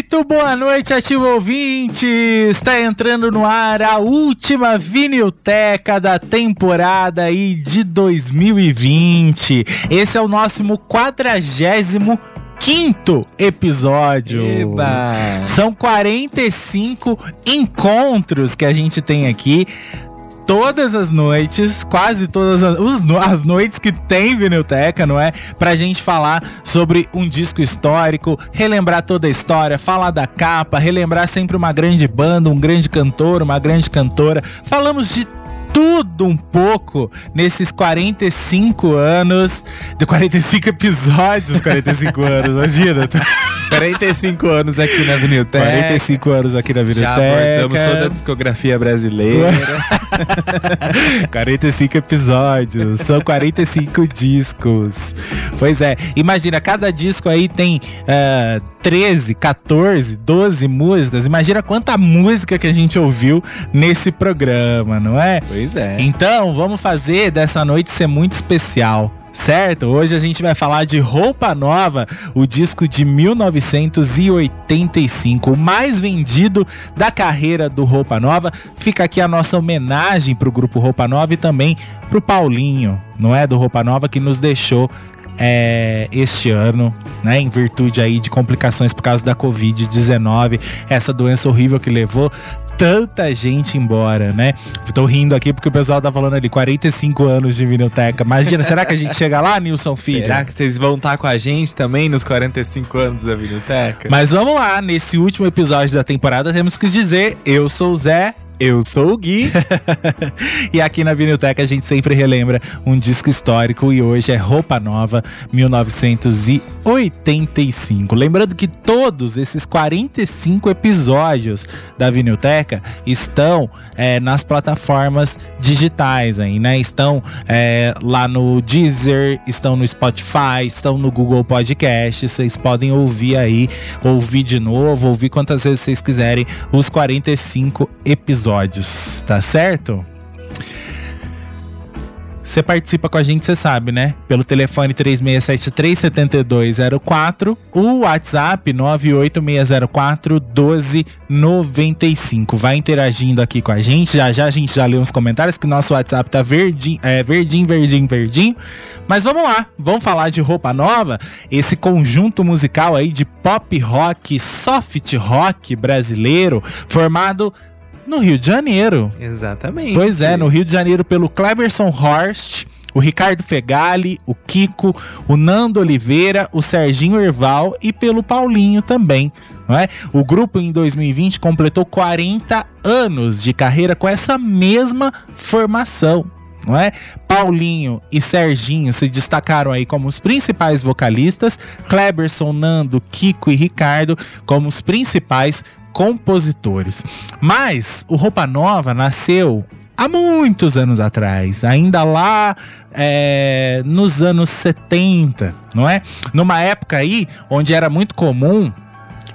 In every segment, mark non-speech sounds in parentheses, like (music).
Muito boa noite, ativo ouvinte! Está entrando no ar a última vinilteca da temporada aí de 2020. Esse é o nosso quadragésimo quinto episódio. Eba. São 45 encontros que a gente tem aqui todas as noites, quase todas as, as noites que tem Vinilteca, não é? Pra gente falar sobre um disco histórico, relembrar toda a história, falar da capa, relembrar sempre uma grande banda, um grande cantor, uma grande cantora. Falamos de tudo um pouco nesses 45 anos, de 45 episódios, 45 (laughs) anos, imagina. 45 anos aqui na Vinilteca. 45 anos aqui na Vinilteca. Já abordamos toda a discografia brasileira. (laughs) 45 episódios, são 45 discos. Pois é, imagina, cada disco aí tem uh, 13, 14, 12 músicas. Imagina quanta música que a gente ouviu nesse programa, não é? Pois é. Então, vamos fazer dessa noite ser muito especial certo? Hoje a gente vai falar de Roupa Nova, o disco de 1985, o mais vendido da carreira do Roupa Nova. Fica aqui a nossa homenagem pro grupo Roupa Nova e também pro Paulinho, não é? Do Roupa Nova que nos deixou é, este ano, né, em virtude aí de complicações por causa da Covid-19, essa doença horrível que levou tanta gente embora, né? Tô rindo aqui porque o pessoal tá falando ali 45 anos de vinilteca. Imagina, será que a gente chega lá, Nilson Filho? Será que vocês vão estar tá com a gente também nos 45 anos da vinilteca? Mas vamos lá, nesse último episódio da temporada temos que dizer, eu sou o Zé eu sou o Gui. (laughs) e aqui na Vinilteca a gente sempre relembra um disco histórico e hoje é Roupa Nova 1985. Lembrando que todos esses 45 episódios da Vinilteca estão é, nas plataformas digitais aí, né? Estão é, lá no Deezer, estão no Spotify, estão no Google Podcast. Vocês podem ouvir aí, ouvir de novo, ouvir quantas vezes vocês quiserem os 45 episódios episódios, tá certo? Você participa com a gente, você sabe, né? Pelo telefone 3673-7204, o WhatsApp 98604-1295. Vai interagindo aqui com a gente. Já já a gente já leu uns comentários que nosso WhatsApp tá verdinho, é, verdinho, verdinho, verdinho. Mas vamos lá, vamos falar de roupa nova. Esse conjunto musical aí de pop rock, soft rock brasileiro, formado no Rio de Janeiro. Exatamente. Pois é, no Rio de Janeiro pelo Cleberson Horst, o Ricardo Fegali, o Kiko, o Nando Oliveira, o Serginho Erval e pelo Paulinho também. Não é? O grupo em 2020 completou 40 anos de carreira com essa mesma formação. Não é? Paulinho e Serginho se destacaram aí como os principais vocalistas, Kleberson, Nando, Kiko e Ricardo como os principais compositores. Mas o Roupa Nova nasceu há muitos anos atrás, ainda lá é, nos anos 70, não é? Numa época aí onde era muito comum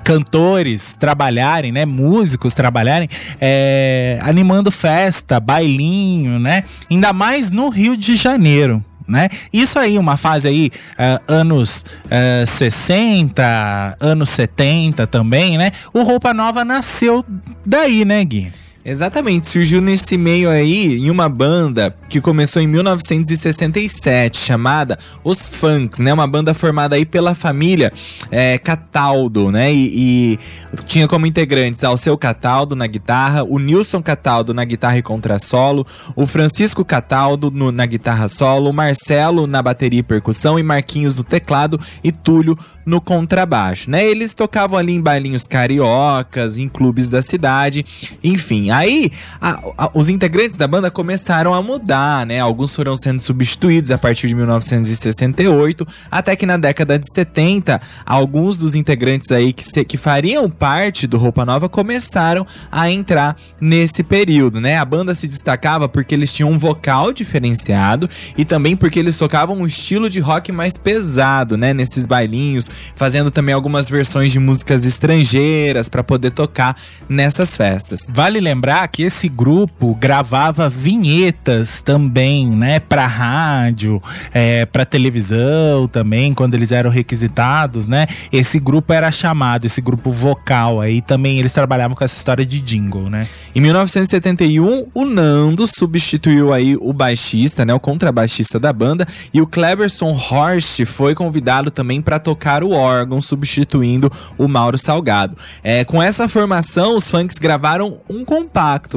cantores trabalharem, né, músicos trabalharem, é, animando festa, bailinho, né, ainda mais no Rio de Janeiro, né? Isso aí, uma fase aí, uh, anos uh, eh, 60, anos 70 também, né? O Roupa Nova nasceu daí, né, Gui? Exatamente, surgiu nesse meio aí em uma banda que começou em 1967, chamada Os Funks, né? Uma banda formada aí pela família é, Cataldo, né? E, e, tinha como integrantes ao seu Cataldo na guitarra, o Nilson Cataldo na guitarra e contrassolo, o Francisco Cataldo no, na guitarra solo, o Marcelo na bateria e percussão e Marquinhos no teclado e Túlio no contrabaixo, né? Eles tocavam ali em bailinhos cariocas, em clubes da cidade, enfim. Aí, a, a, os integrantes da banda começaram a mudar, né? Alguns foram sendo substituídos a partir de 1968, até que na década de 70, alguns dos integrantes aí que, se, que fariam parte do Roupa Nova começaram a entrar nesse período, né? A banda se destacava porque eles tinham um vocal diferenciado e também porque eles tocavam um estilo de rock mais pesado, né? Nesses bailinhos, fazendo também algumas versões de músicas estrangeiras para poder tocar nessas festas. Vale lembrar lembrar que esse grupo gravava vinhetas também, né, para rádio, é, para televisão também, quando eles eram requisitados, né? Esse grupo era chamado, esse grupo vocal aí também eles trabalhavam com essa história de jingle, né? Em 1971, o Nando substituiu aí o baixista, né, o contrabaixista da banda, e o Cleberson Horst foi convidado também para tocar o órgão, substituindo o Mauro Salgado. É, com essa formação, os funks gravaram um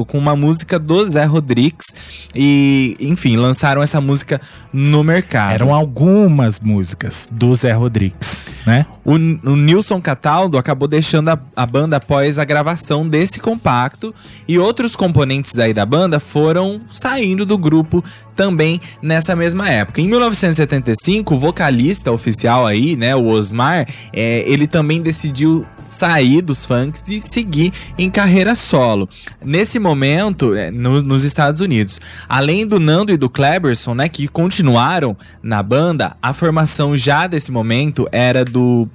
com uma música do Zé Rodrigues e, enfim, lançaram essa música no mercado. Eram algumas músicas do Zé Rodrigues, né? O, o Nilson Cataldo acabou deixando a, a banda após a gravação desse compacto e outros componentes aí da banda foram saindo do grupo também nessa mesma época. Em 1975, o vocalista oficial aí, né, o Osmar, é, ele também decidiu sair dos funks e seguir em carreira solo. Nesse momento, é, no, nos Estados Unidos, além do Nando e do Kleberson, né, que continuaram na banda, a formação já desse momento era do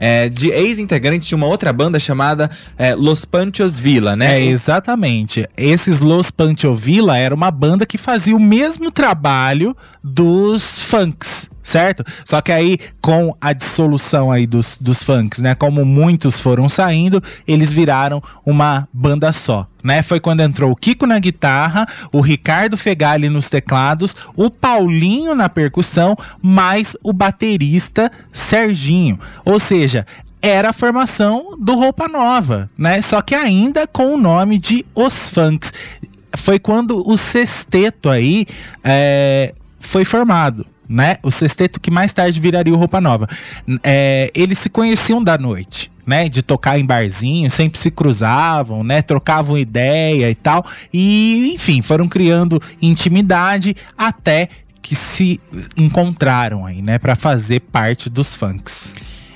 é, de ex-integrantes de uma outra banda chamada é, Los Panchos Villa, né? É, exatamente. Esses Los Panchos Villa era uma banda que fazia o mesmo trabalho dos funks certo? Só que aí, com a dissolução aí dos, dos funks, né? Como muitos foram saindo, eles viraram uma banda só. Né? Foi quando entrou o Kiko na guitarra, o Ricardo Fegali nos teclados, o Paulinho na percussão, mais o baterista Serginho. Ou seja, era a formação do Roupa Nova, né? Só que ainda com o nome de Os Funks. Foi quando o sexteto aí é, foi formado né? O sexteto que mais tarde viraria o Roupa Nova. É, eles se conheciam da noite. Né, de tocar em barzinho, sempre se cruzavam, né, trocavam ideia e tal, e enfim, foram criando intimidade até que se encontraram aí, né, para fazer parte dos funks.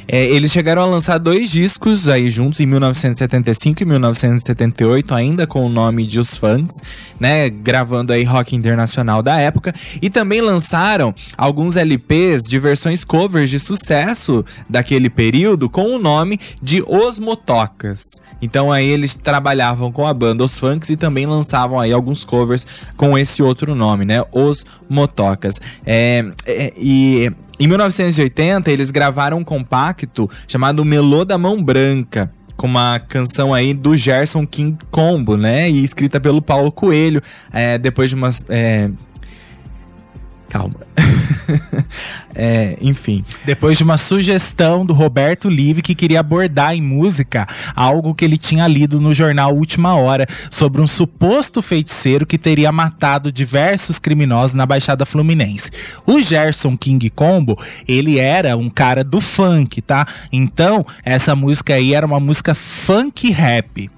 É, eles chegaram a lançar dois discos aí juntos em 1975 e 1978, ainda com o nome de Os Funks, né? Gravando aí rock internacional da época. E também lançaram alguns LPs de versões covers de sucesso daquele período com o nome de Os Motocas. Então aí eles trabalhavam com a banda Os Funks e também lançavam aí alguns covers com esse outro nome, né? Os Motocas. É, é, e em 1980, eles gravaram um compacto chamado Melô da Mão Branca com uma canção aí do Gerson King Combo, né? E escrita pelo Paulo Coelho, é, depois de umas. É... Calma. (laughs) (laughs) é, enfim. Depois de uma sugestão do Roberto Live que queria abordar em música algo que ele tinha lido no jornal Última Hora sobre um suposto feiticeiro que teria matado diversos criminosos na Baixada Fluminense. O Gerson King Combo, ele era um cara do funk, tá? Então, essa música aí era uma música funk rap.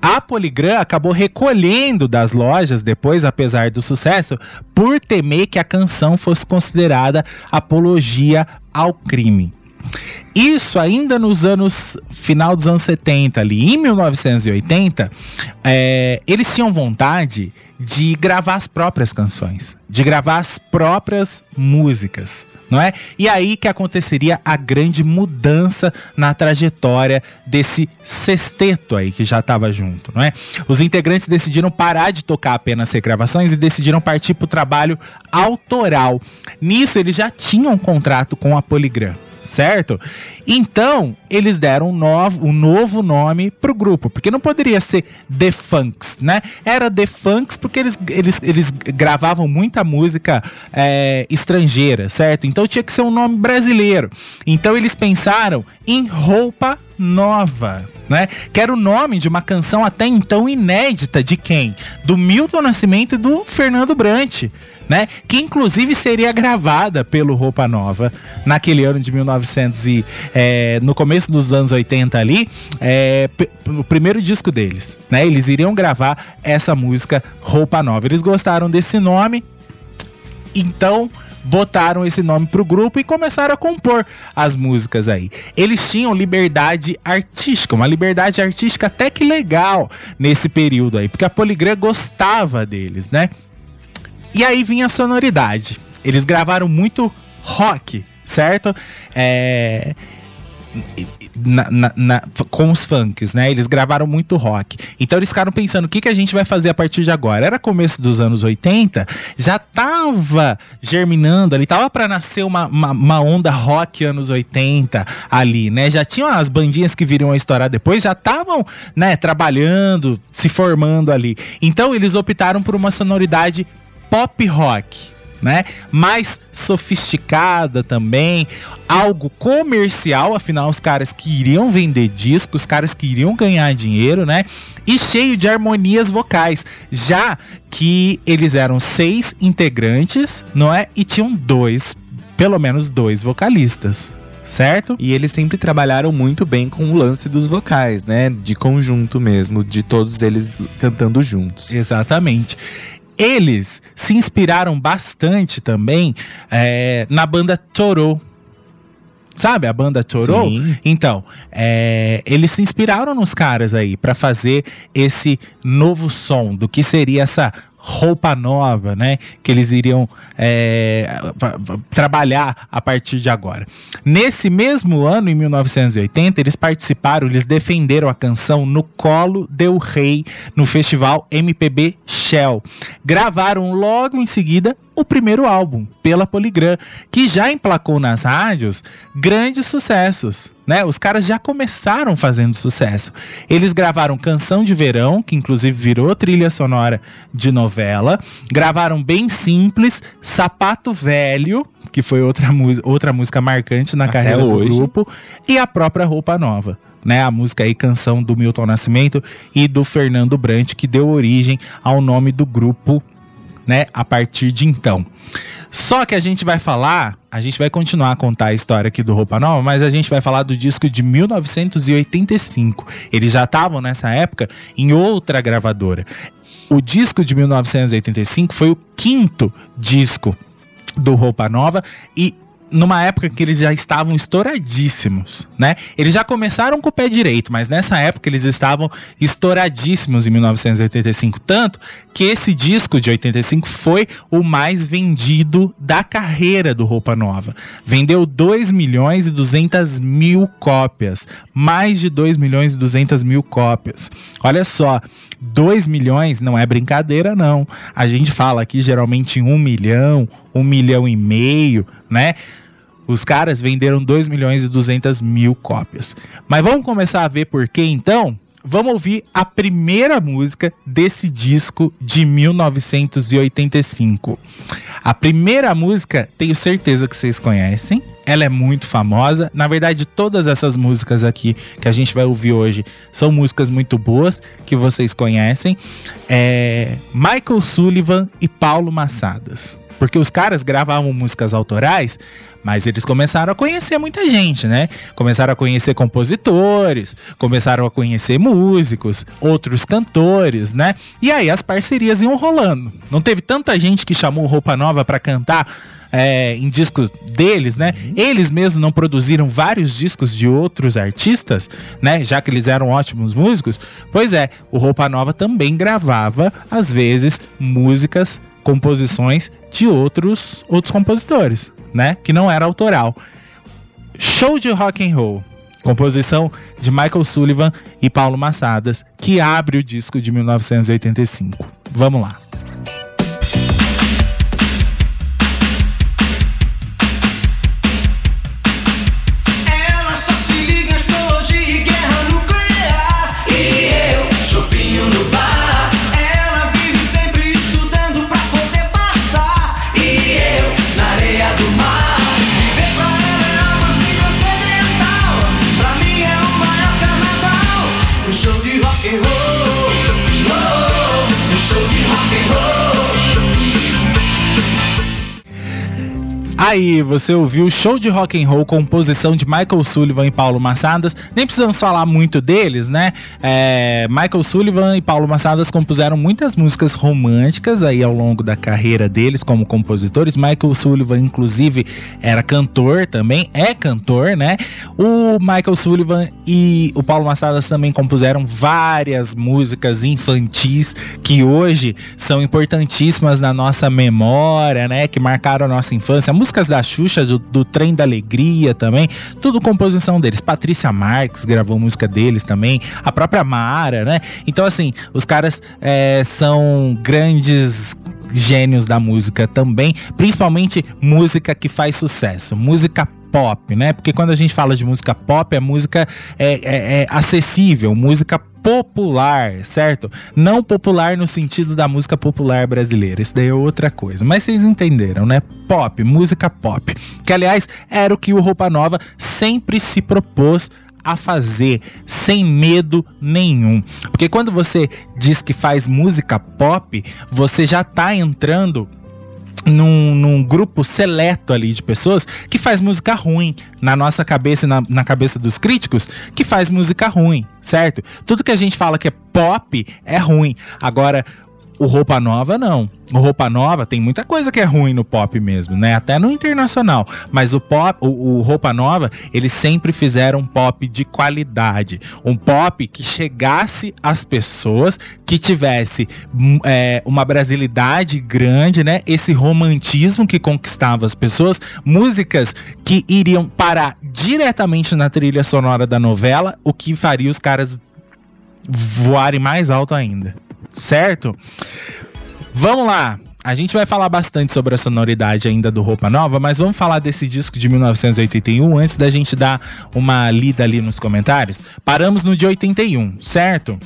A Poligram acabou recolhendo das lojas depois, apesar do sucesso, por temer que a canção fosse considerada apologia ao crime. Isso ainda nos anos final dos anos 70 ali, em 1980, é, eles tinham vontade de gravar as próprias canções, de gravar as próprias músicas não é? E aí que aconteceria a grande mudança na trajetória desse sexteto aí que já estava junto, não é? Os integrantes decidiram parar de tocar apenas regravações e decidiram partir para o trabalho autoral. Nisso eles já tinham um contrato com a Polygram certo? Então, eles deram um novo, um novo nome pro grupo, porque não poderia ser The Funks, né? Era The Funks porque eles, eles, eles gravavam muita música é, estrangeira, certo? Então tinha que ser um nome brasileiro. Então eles pensaram em Roupa Nova, né? Que era o nome de uma canção até então inédita de quem? Do Milton Nascimento e do Fernando Brant né? Que inclusive seria gravada pelo Roupa Nova naquele ano de 1900 e é, no começo dos anos 80 ali, é, o primeiro disco deles, né? Eles iriam gravar essa música Roupa Nova. Eles gostaram desse nome, então botaram esse nome pro grupo e começaram a compor as músicas aí. Eles tinham liberdade artística, uma liberdade artística até que legal nesse período aí, porque a Poligram gostava deles, né? E aí vinha a sonoridade. Eles gravaram muito rock, certo? É. Na, na, na, com os funks, né? Eles gravaram muito rock. Então eles ficaram pensando: o que, que a gente vai fazer a partir de agora? Era começo dos anos 80, já tava germinando ali, tava para nascer uma, uma, uma, onda rock anos 80 ali, né? Já tinham as bandinhas que viriam a estourar depois, já estavam, né, trabalhando, se formando ali. Então eles optaram por uma sonoridade pop rock, né? Mais sofisticada também, algo comercial, afinal os caras queriam vender discos, os caras queriam ganhar dinheiro, né? E cheio de harmonias vocais, já que eles eram seis integrantes, não é? E tinham dois, pelo menos dois vocalistas certo? E eles sempre trabalharam muito bem com o lance dos vocais, né? De conjunto mesmo, de todos eles cantando juntos. Exatamente eles se inspiraram bastante também é, na banda Toro. Sabe a banda Toro? Sim. Então, é, eles se inspiraram nos caras aí para fazer esse novo som do que seria essa roupa nova, né? Que eles iriam é, trabalhar a partir de agora. Nesse mesmo ano, em 1980, eles participaram, eles defenderam a canção no Colo Del Rei, no festival MPB Shell. Gravaram logo em seguida o primeiro álbum, pela Poligram, que já emplacou nas rádios grandes sucessos. Né? Os caras já começaram fazendo sucesso. Eles gravaram Canção de Verão, que inclusive virou trilha sonora de novela. Gravaram Bem Simples, Sapato Velho, que foi outra, outra música marcante na Até carreira hoje. do grupo, e a própria Roupa Nova. Né, a música aí, canção do Milton Nascimento e do Fernando Brant, que deu origem ao nome do grupo né, a partir de então. Só que a gente vai falar, a gente vai continuar a contar a história aqui do Roupa Nova, mas a gente vai falar do disco de 1985. Eles já estavam nessa época em outra gravadora. O disco de 1985 foi o quinto disco do Roupa Nova e numa época que eles já estavam estouradíssimos, né? Eles já começaram com o pé direito, mas nessa época eles estavam estouradíssimos em 1985, tanto que esse disco de 85 foi o mais vendido da carreira do Roupa Nova. Vendeu 2 milhões e 200 mil cópias, mais de 2 milhões e 200 mil cópias. Olha só, 2 milhões não é brincadeira não. A gente fala aqui geralmente em 1 milhão, 1 milhão e meio, né? Os caras venderam 2 milhões e 200 mil cópias. Mas vamos começar a ver por quê então? Vamos ouvir a primeira música desse disco de 1985. A primeira música, tenho certeza que vocês conhecem. Ela é muito famosa. Na verdade, todas essas músicas aqui que a gente vai ouvir hoje são músicas muito boas que vocês conhecem. É Michael Sullivan e Paulo Massadas. Porque os caras gravavam músicas autorais, mas eles começaram a conhecer muita gente, né? Começaram a conhecer compositores, começaram a conhecer músicos, outros cantores, né? E aí as parcerias iam rolando. Não teve tanta gente que chamou Roupa Nova para cantar é, em discos deles, né? Uhum. Eles mesmos não produziram vários discos de outros artistas, né? Já que eles eram ótimos músicos. Pois é, o Roupa Nova também gravava, às vezes, músicas composições de outros outros compositores, né? Que não era autoral. Show de rock and roll, composição de Michael Sullivan e Paulo Massadas, que abre o disco de 1985. Vamos lá. Aí, você ouviu show de rock and roll, composição de Michael Sullivan e Paulo Massadas. Nem precisamos falar muito deles, né? É, Michael Sullivan e Paulo Massadas compuseram muitas músicas românticas aí ao longo da carreira deles como compositores. Michael Sullivan, inclusive, era cantor também, é cantor, né? O Michael Sullivan e o Paulo Massadas também compuseram várias músicas infantis que hoje são importantíssimas na nossa memória, né? Que marcaram a nossa infância músicas da Xuxa, do, do Trem da Alegria também, tudo composição deles. Patrícia Marques gravou música deles também, a própria Mara, né? Então, assim, os caras é, são grandes gênios da música também, principalmente música que faz sucesso, música pop, né? Porque quando a gente fala de música pop, é música é, é, é acessível, música popular, certo? Não popular no sentido da música popular brasileira. Isso daí é outra coisa. Mas vocês entenderam, né? Pop, música pop. Que aliás era o que o Roupa Nova sempre se propôs a fazer sem medo nenhum. Porque quando você diz que faz música pop, você já tá entrando num, num, grupo seleto ali de pessoas que faz música ruim. Na nossa cabeça e na, na, cabeça dos críticos, que faz música ruim, certo? Tudo que a gente fala que é pop é ruim. Agora, o Roupa Nova não. O Roupa Nova tem muita coisa que é ruim no pop mesmo, né? Até no internacional. Mas o pop, o, o Roupa Nova, eles sempre fizeram um pop de qualidade. Um pop que chegasse às pessoas, que tivesse hum, é, uma brasilidade grande, né? Esse romantismo que conquistava as pessoas. Músicas que iriam parar diretamente na trilha sonora da novela, o que faria os caras voarem mais alto ainda certo? Vamos lá. A gente vai falar bastante sobre a sonoridade ainda do Roupa Nova, mas vamos falar desse disco de 1981 antes da gente dar uma lida ali nos comentários. Paramos no de 81, certo?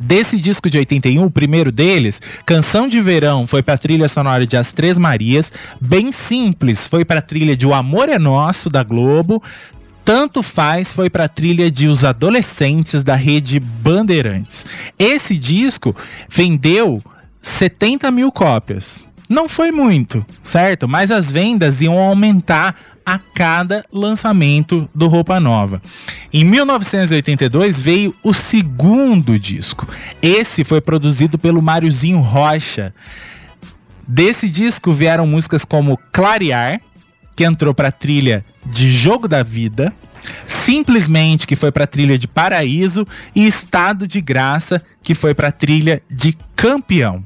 Desse disco de 81, o primeiro deles, Canção de Verão, foi para a trilha sonora de As Três Marias. Bem simples, foi para a trilha de O Amor é Nosso, da Globo. Tanto Faz foi para a trilha de Os Adolescentes da rede Bandeirantes. Esse disco vendeu 70 mil cópias. Não foi muito, certo? Mas as vendas iam aumentar a cada lançamento do Roupa Nova. Em 1982 veio o segundo disco. Esse foi produzido pelo Máriozinho Rocha. Desse disco vieram músicas como Clarear, que entrou para a trilha de Jogo da Vida, Simplesmente, que foi para a trilha de Paraíso, e Estado de Graça, que foi para a trilha de Campeão.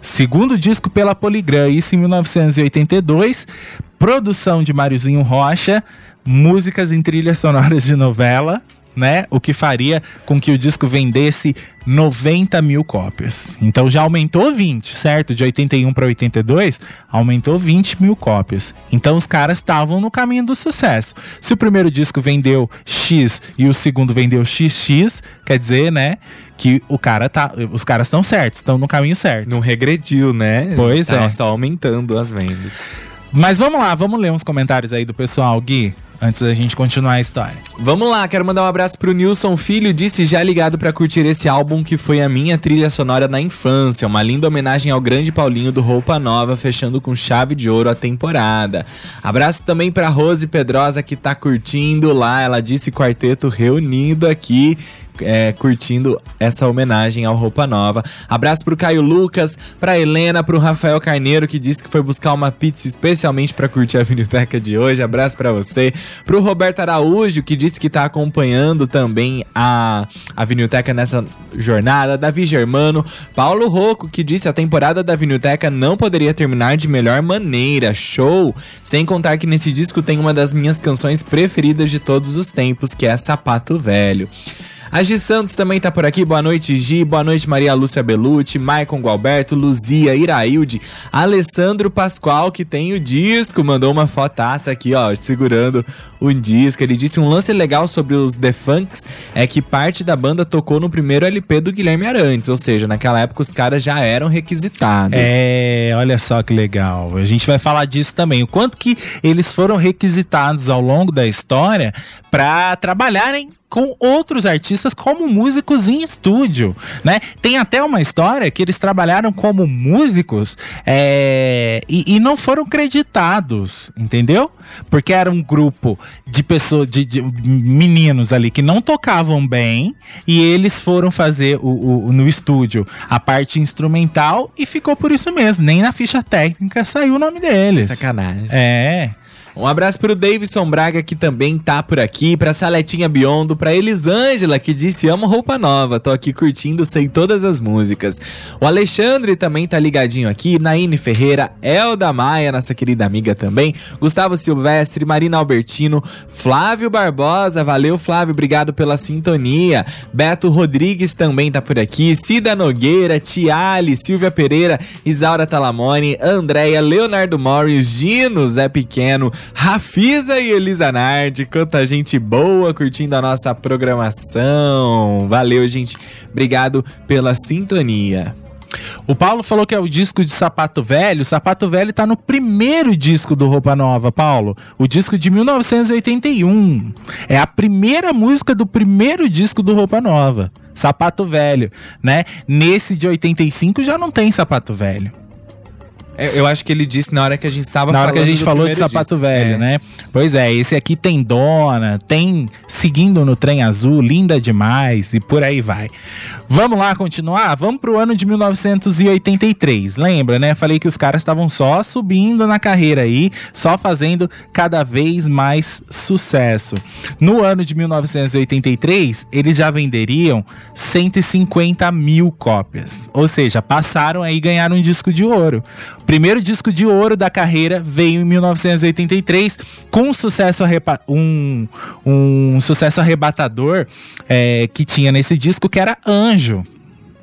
Segundo disco pela Poligram, isso em 1982, produção de Máriozinho Rocha, músicas em trilhas sonoras de novela, né? O que faria com que o disco vendesse 90 mil cópias. Então já aumentou 20, certo? De 81 para 82, aumentou 20 mil cópias. Então os caras estavam no caminho do sucesso. Se o primeiro disco vendeu X e o segundo vendeu XX, quer dizer, né? Que o cara tá. Os caras estão certos, estão no caminho certo. Não regrediu, né? Pois tá é. Só aumentando as vendas. Mas vamos lá, vamos ler uns comentários aí do pessoal, Gui antes da gente continuar a história. Vamos lá, quero mandar um abraço pro Nilson Filho, disse já ligado para curtir esse álbum que foi a minha trilha sonora na infância, uma linda homenagem ao grande Paulinho do Roupa Nova, fechando com chave de ouro a temporada. Abraço também pra Rose Pedrosa que tá curtindo lá, ela disse quarteto reunido aqui é, curtindo essa homenagem ao Roupa Nova. Abraço pro Caio Lucas, pra Helena, pro Rafael Carneiro, que disse que foi buscar uma pizza especialmente para curtir a Vinilteca de hoje. Abraço para você. Pro Roberto Araújo, que disse que tá acompanhando também a, a Vinilteca nessa jornada. Davi Germano. Paulo Rocco, que disse a temporada da Vinilteca não poderia terminar de melhor maneira. Show! Sem contar que nesse disco tem uma das minhas canções preferidas de todos os tempos, que é Sapato Velho. A Gi Santos também tá por aqui. Boa noite, Gi. Boa noite, Maria Lúcia Belucci, Maicon Gualberto, Luzia, Irailde, Alessandro Pascoal, que tem o disco, mandou uma fotaça aqui, ó, segurando o disco. Ele disse um lance legal sobre os The Funks é que parte da banda tocou no primeiro LP do Guilherme Arantes, ou seja, naquela época os caras já eram requisitados. É, olha só que legal. A gente vai falar disso também. O quanto que eles foram requisitados ao longo da história para trabalharem com outros artistas como músicos em estúdio, né? Tem até uma história que eles trabalharam como músicos é, e, e, não foram creditados, entendeu? Porque era um grupo de pessoas, de, de, meninos ali que não tocavam bem e eles foram fazer o, o, no estúdio a parte instrumental e ficou por isso mesmo. Nem na ficha técnica saiu o nome deles. Sacanagem. É. Um abraço pro Davidson Braga, que também tá por aqui, pra Saletinha Biondo, pra Elisângela, que disse amo roupa nova, tô aqui curtindo, sei todas as músicas. O Alexandre também tá ligadinho aqui, Naine Ferreira, Elda Maia, nossa querida amiga também, Gustavo Silvestre, Marina Albertino, Flávio Barbosa, valeu Flávio, obrigado pela sintonia. Beto Rodrigues também tá por aqui, Cida Nogueira, Tiali, Silvia Pereira, Isaura Talamone, Andréia, Leonardo Morris, Gino, Zé Pequeno, Rafisa e Elisa Nardi, quanta gente boa curtindo a nossa programação. Valeu, gente. Obrigado pela sintonia. O Paulo falou que é o disco de Sapato Velho. Sapato Velho tá no primeiro disco do Roupa Nova, Paulo. O disco de 1981. É a primeira música do primeiro disco do Roupa Nova. Sapato Velho, né? Nesse de 85 já não tem Sapato Velho. É, eu acho que ele disse na hora que a gente estava Na hora que a gente falou de sapato velho, é. né? Pois é, esse aqui tem Dona, tem Seguindo no Trem Azul, Linda Demais e por aí vai. Vamos lá continuar? Vamos pro ano de 1983. Lembra, né? Falei que os caras estavam só subindo na carreira aí, só fazendo cada vez mais sucesso. No ano de 1983, eles já venderiam 150 mil cópias. Ou seja, passaram aí e ganharam um disco de ouro primeiro disco de ouro da carreira veio em 1983 com um sucesso, um, um sucesso arrebatador é, que tinha nesse disco, que era Anjo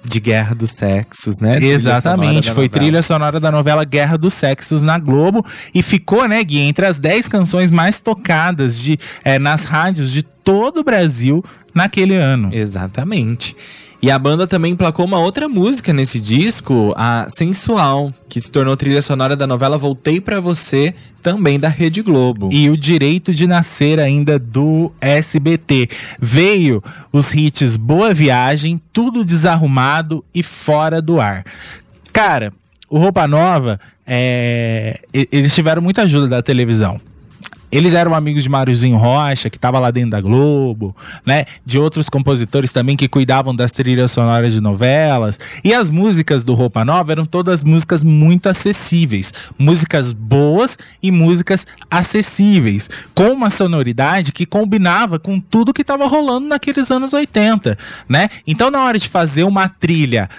de Guerra dos Sexos, né? Exatamente, foi trilha sonora da novela Guerra dos Sexos na Globo e ficou, né, Gui, entre as 10 canções mais tocadas de, é, nas rádios de todo o Brasil naquele ano. Exatamente. E a banda também emplacou uma outra música nesse disco, a Sensual, que se tornou trilha sonora da novela Voltei para Você, também da Rede Globo. E o Direito de Nascer ainda do SBT. Veio os hits Boa Viagem, Tudo Desarrumado e Fora do Ar. Cara, o Roupa Nova, é... eles tiveram muita ajuda da televisão. Eles eram amigos de Máriozinho Rocha, que estava lá dentro da Globo, né? De outros compositores também que cuidavam das trilhas sonoras de novelas. E as músicas do Roupa Nova eram todas músicas muito acessíveis. Músicas boas e músicas acessíveis. Com uma sonoridade que combinava com tudo que estava rolando naqueles anos 80, né? Então, na hora de fazer uma trilha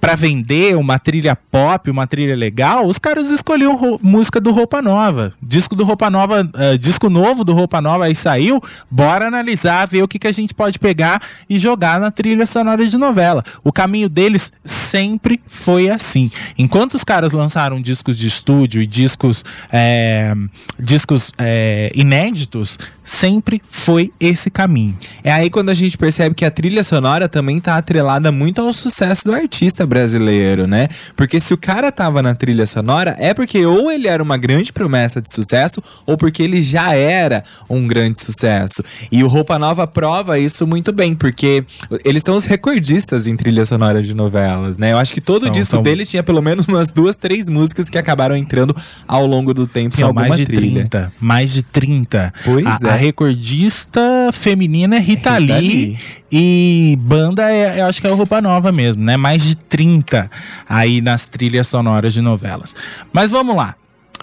para vender uma trilha pop, uma trilha legal, os caras escolhiam música do Roupa Nova. Disco do Roupa Nova, uh, disco novo do Roupa Nova aí saiu. Bora analisar, ver o que, que a gente pode pegar e jogar na trilha sonora de novela. O caminho deles sempre foi assim. Enquanto os caras lançaram discos de estúdio e discos, é, discos é, inéditos, sempre foi esse caminho. É aí quando a gente percebe que a trilha sonora também tá atrelada muito ao sucesso do artista brasileiro, né? Porque se o cara tava na trilha sonora, é porque ou ele era uma grande promessa de sucesso, ou porque ele já era um grande sucesso. E o Roupa Nova prova isso muito bem, porque eles são os recordistas em trilha sonora de novelas, né? Eu acho que todo são, disco são... dele tinha pelo menos umas duas, três músicas que acabaram entrando ao longo do tempo são em alguma mais de trilha. 30, mais de 30. Pois a, é. A recordista feminina é Rita, Rita Lee, Lee. E banda, é, eu acho que é Roupa Nova mesmo, né? Mais de 30 aí nas trilhas sonoras de novelas. Mas vamos lá.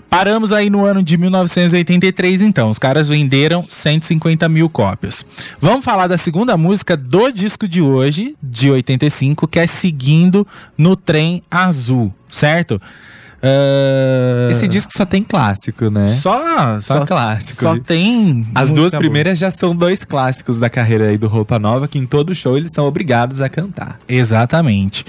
Paramos aí no ano de 1983, então. Os caras venderam 150 mil cópias. Vamos falar da segunda música do disco de hoje, de 85, que é Seguindo no Trem Azul, certo? Uh... Esse disco só tem clássico, né? Só, só, só clássico. Só tem. As duas primeiras boa. já são dois clássicos da carreira aí do Roupa Nova, que em todo show eles são obrigados a cantar. Exatamente.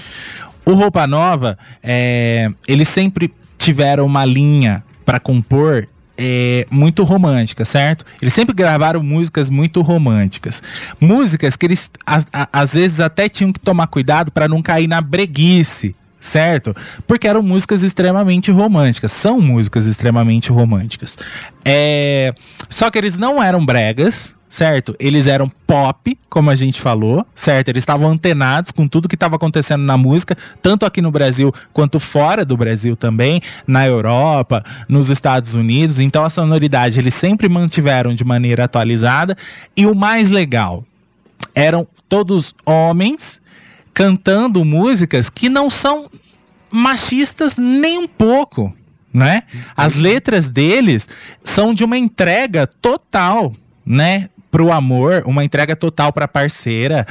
O Roupa Nova, é, eles sempre tiveram uma linha para compor é, muito romântica, certo? Eles sempre gravaram músicas muito românticas. Músicas que eles, a, a, às vezes, até tinham que tomar cuidado para não cair na breguice, certo? Porque eram músicas extremamente românticas, são músicas extremamente românticas. É... Só que eles não eram bregas, certo? Eles eram pop, como a gente falou, certo? Eles estavam antenados com tudo que estava acontecendo na música, tanto aqui no Brasil quanto fora do Brasil também, na Europa, nos Estados Unidos. Então a sonoridade eles sempre mantiveram de maneira atualizada. E o mais legal, eram todos homens cantando músicas que não são machistas nem um pouco, né? As letras deles são de uma entrega total, né? Pro amor, uma entrega total pra parceira,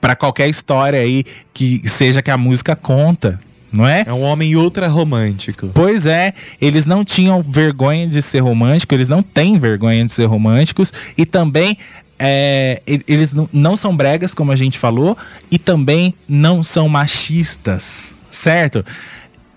pra qualquer história aí que seja que a música conta, não é? É um homem ultra romântico. Pois é, eles não tinham vergonha de ser romântico, eles não têm vergonha de ser românticos e também é, eles não são bregas, como a gente falou, e também não são machistas, certo?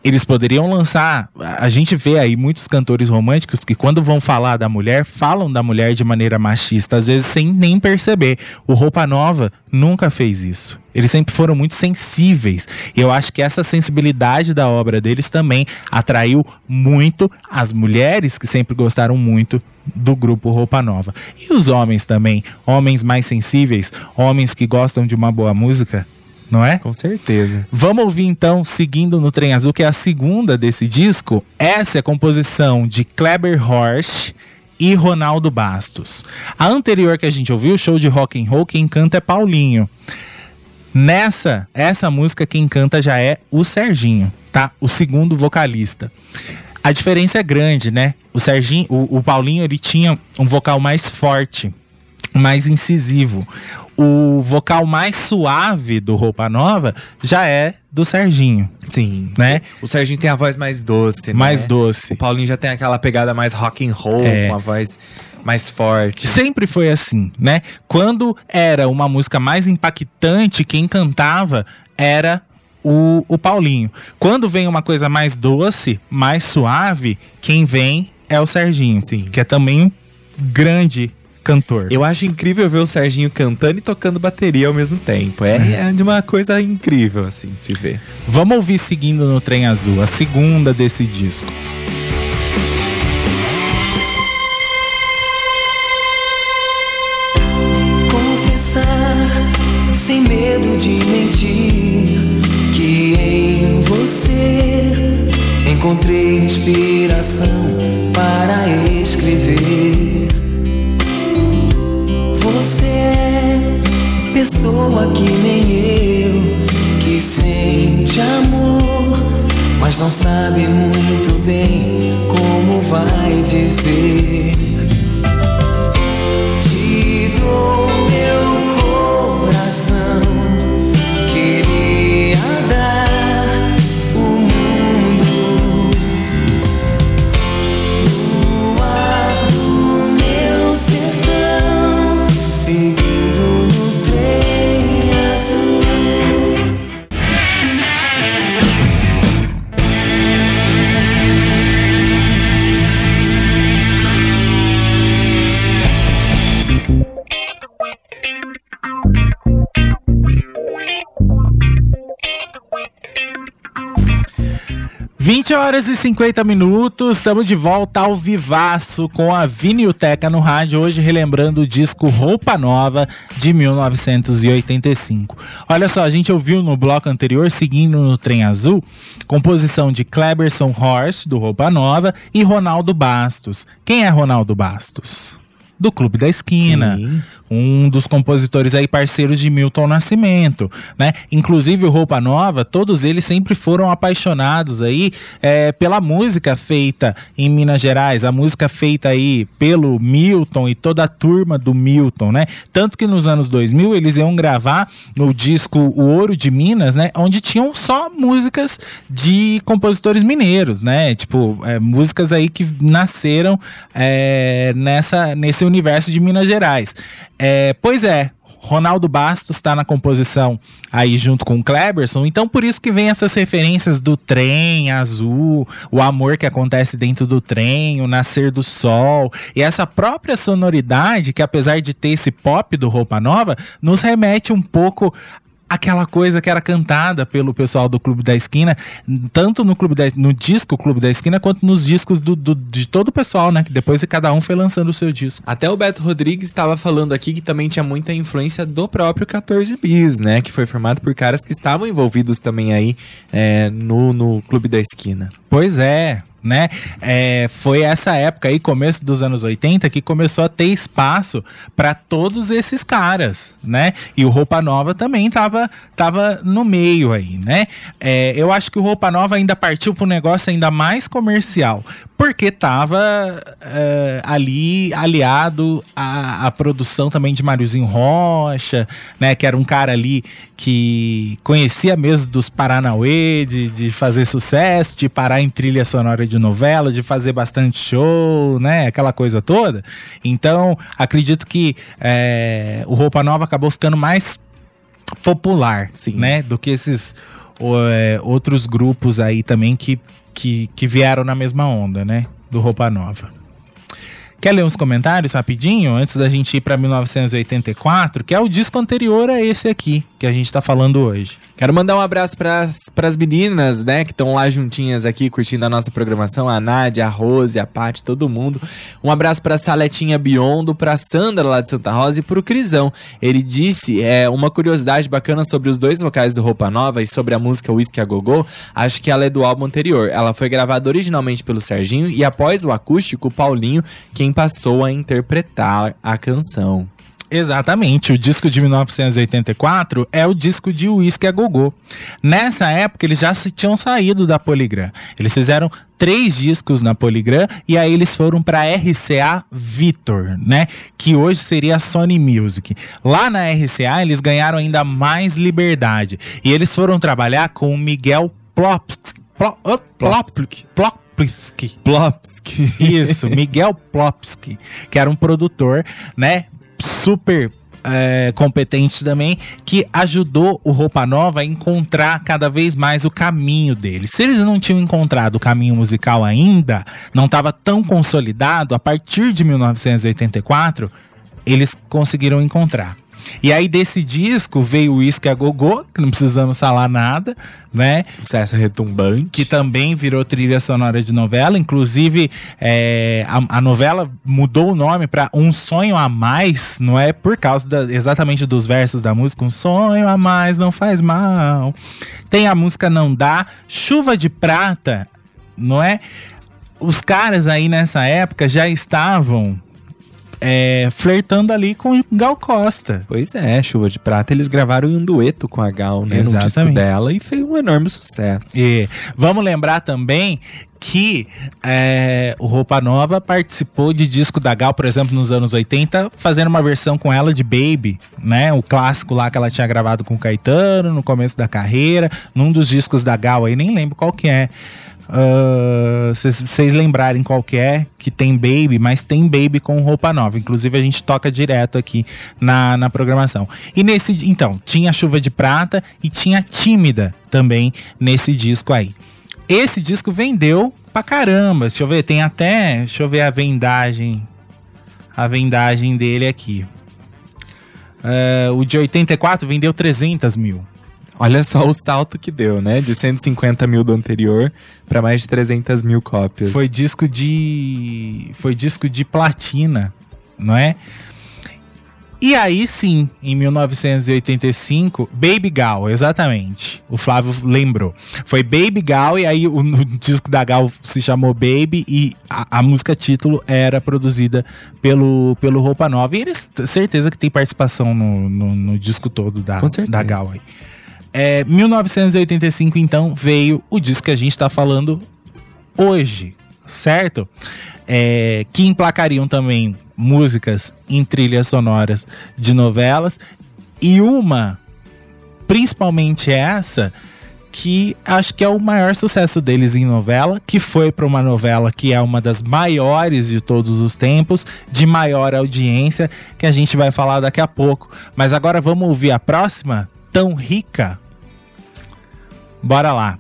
Eles poderiam lançar. A gente vê aí muitos cantores românticos que, quando vão falar da mulher, falam da mulher de maneira machista, às vezes sem nem perceber. O Roupa Nova nunca fez isso. Eles sempre foram muito sensíveis. E eu acho que essa sensibilidade da obra deles também atraiu muito as mulheres que sempre gostaram muito do grupo Roupa Nova. E os homens também, homens mais sensíveis, homens que gostam de uma boa música, não é? Com certeza. Vamos ouvir então, seguindo no Trem Azul, que é a segunda desse disco. Essa é a composição de Kleber Horsch e Ronaldo Bastos. A anterior que a gente ouviu, o show de rock and roll, quem canta é Paulinho. Nessa, essa música quem canta já é o Serginho, tá? O segundo vocalista. A diferença é grande, né? O Serginho, o, o Paulinho, ele tinha um vocal mais forte, mais incisivo o vocal mais suave do Roupa Nova já é do Serginho. Sim. Né? O Serginho tem a voz mais doce, Mais né? doce. O Paulinho já tem aquela pegada mais rock and roll, é. com a voz mais forte. Sempre foi assim, né? Quando era uma música mais impactante, quem cantava era o, o Paulinho. Quando vem uma coisa mais doce, mais suave, quem vem é o Serginho. Sim. Que é também um grande cantor. Eu acho incrível ver o Serginho cantando e tocando bateria ao mesmo tempo. É, é de uma coisa incrível, assim, se ver. Vamos ouvir seguindo no Trem Azul, a segunda desse disco. Confessar sem medo de mentir que em você encontrei inspiração para escrever pessoa que nem eu, que sente amor, mas não sabe muito bem como vai dizer. Horas e 50 minutos, estamos de volta ao vivaço com a Vinilteca no rádio, hoje relembrando o disco Roupa Nova de 1985. Olha só, a gente ouviu no bloco anterior, seguindo no Trem Azul, composição de Kleberson Horst, do Roupa Nova, e Ronaldo Bastos. Quem é Ronaldo Bastos? Do Clube da Esquina. Sim. Um dos compositores aí parceiros de Milton Nascimento, né? Inclusive o Roupa Nova, todos eles sempre foram apaixonados aí é, pela música feita em Minas Gerais, a música feita aí pelo Milton e toda a turma do Milton, né? Tanto que nos anos 2000 eles iam gravar no disco O Ouro de Minas, né? Onde tinham só músicas de compositores mineiros, né? Tipo, é, músicas aí que nasceram é, nessa, nesse universo de Minas Gerais. É, pois é, Ronaldo Bastos está na composição aí junto com o Kleberson, então por isso que vem essas referências do trem azul, o amor que acontece dentro do trem, o nascer do sol, e essa própria sonoridade que apesar de ter esse pop do Roupa Nova, nos remete um pouco aquela coisa que era cantada pelo pessoal do Clube da Esquina, tanto no Clube da, no disco Clube da Esquina quanto nos discos do, do- de todo o pessoal, né? Que depois cada um foi lançando o seu disco. Até o Beto Rodrigues estava falando aqui que também tinha muita influência do próprio 14 Bis, né? Que foi formado por caras que estavam envolvidos também aí é, no, no Clube da Esquina. Pois é, né? É, foi essa época aí, começo dos anos 80, que começou a ter espaço para todos esses caras, né? E o Roupa Nova também tava, tava no meio aí, né? É, eu acho que o Roupa Nova ainda partiu para um negócio ainda mais comercial, porque tava é, ali aliado à, à produção também de Máriozinho Rocha, né? Que era um cara ali que conhecia mesmo dos Paranauê, de, de fazer sucesso, de parar em trilha sonora de novela, de fazer bastante show, né? Aquela coisa toda. Então, acredito que é, o Roupa Nova acabou ficando mais popular, Sim. né? Do que esses o, é, outros grupos aí também que, que, que vieram na mesma onda, né? Do Roupa Nova. Quer ler uns comentários rapidinho antes da gente ir para 1984, que é o disco anterior a esse aqui que a gente tá falando hoje. Quero mandar um abraço pras, pras meninas, né, que estão lá juntinhas aqui curtindo a nossa programação, a Nádia, a Rose, a Paty, todo mundo. Um abraço pra Saletinha Biondo, pra Sandra lá de Santa Rosa e pro Crisão. Ele disse é, uma curiosidade bacana sobre os dois vocais do Roupa Nova e sobre a música Whisky a Gogô. Acho que ela é do álbum anterior. Ela foi gravada originalmente pelo Serginho e após o acústico, o Paulinho, quem passou a interpretar a canção. Exatamente, o disco de 1984 é o disco de Whisky a Gogô. Nessa época eles já se tinham saído da Polygram. Eles fizeram três discos na Polygram e aí eles foram para RCA Victor, né? Que hoje seria a Sony Music. Lá na RCA eles ganharam ainda mais liberdade e eles foram trabalhar com o Miguel Plopsky. Plo, oh, Plopsky. Plopsky. Plopsky. Isso, Miguel Plopsky, que era um produtor, né? Super é, competente também, que ajudou o Roupa Nova a encontrar cada vez mais o caminho dele. Se eles não tinham encontrado o caminho musical ainda, não estava tão consolidado, a partir de 1984, eles conseguiram encontrar. E aí desse disco veio o Whisky a Gogô, que não precisamos falar nada, né? Sucesso retumbante. que também virou trilha sonora de novela. Inclusive, é, a, a novela mudou o nome para Um Sonho a Mais, não é por causa da- exatamente dos versos da música. Um sonho a mais não faz mal. Tem a música Não Dá, Chuva de Prata, não é? Os caras aí nessa época já estavam é, flertando ali com o Gal Costa. Pois é, Chuva de Prata, eles gravaram um dueto com a Gal, né, no disco Exatamente. dela e foi um enorme sucesso. E vamos lembrar também que é, o Roupa Nova participou de disco da Gal, por exemplo, nos anos 80, fazendo uma versão com ela de Baby, né? O clássico lá que ela tinha gravado com o Caetano no começo da carreira, num dos discos da Gal aí, nem lembro qual que é. Ah, Se vocês lembrarem qual que é, que tem Baby, mas tem Baby com roupa nova. Inclusive a gente toca direto aqui na, na programação. E nesse, então, tinha Chuva de Prata e tinha Tímida também nesse disco aí. Esse disco vendeu pra caramba. Deixa eu ver, tem até. Deixa eu ver a vendagem. A vendagem dele aqui. É, o de 84 vendeu 300 mil. Olha só o salto que deu, né? De 150 mil do anterior para mais de 300 mil cópias. Foi disco de. Foi disco de platina, não é? E aí sim, em 1985, Baby Gal, exatamente. O Flávio lembrou. Foi Baby Gal, e aí o, o disco da Gal se chamou Baby, e a, a música título era produzida pelo, pelo Roupa Nova. E eles, certeza que tem participação no, no, no disco todo da, da Gal aí. É, 1985, então, veio o disco que a gente tá falando hoje, certo? É, que emplacariam também músicas em trilhas sonoras de novelas e uma, principalmente essa, que acho que é o maior sucesso deles em novela, que foi para uma novela que é uma das maiores de todos os tempos, de maior audiência, que a gente vai falar daqui a pouco. Mas agora vamos ouvir a próxima, Tão Rica. Bora lá.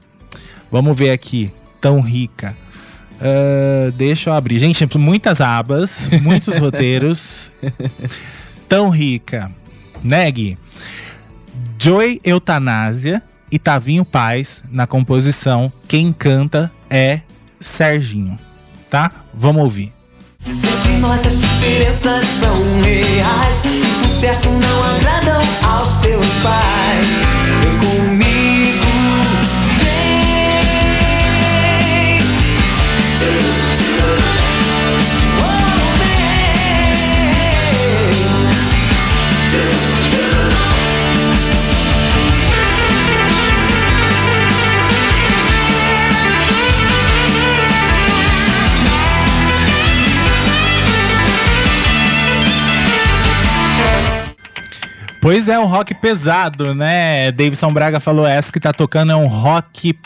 Vamos ver aqui, Tão Rica. Ah, deixa eu abrir. Gente, muitas abas, muitos (laughs) roteiros. Tão rica. Né, Gui? Joy Eutanásia e Tavinho Paz na composição. Quem canta é Serginho, tá? Vamos ouvir. Entre nós as diferenças são reais E por certo não agradam aos teus pais Pois é, um rock pesado, né? Davidson Braga falou essa que tá tocando é um rock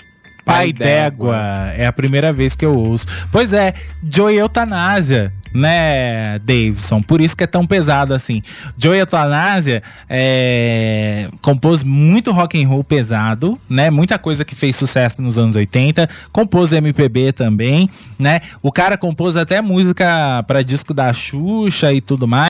pai d'égua. É a primeira vez que eu ouço. Pois é, Joey Eutanásia, né, Davidson? Por isso que é tão pesado assim. Joey Eutanásia é, compôs muito rock and roll pesado, né? Muita coisa que fez sucesso nos anos 80. Compôs MPB também, né? O cara compôs até música para disco da Xuxa e tudo mais.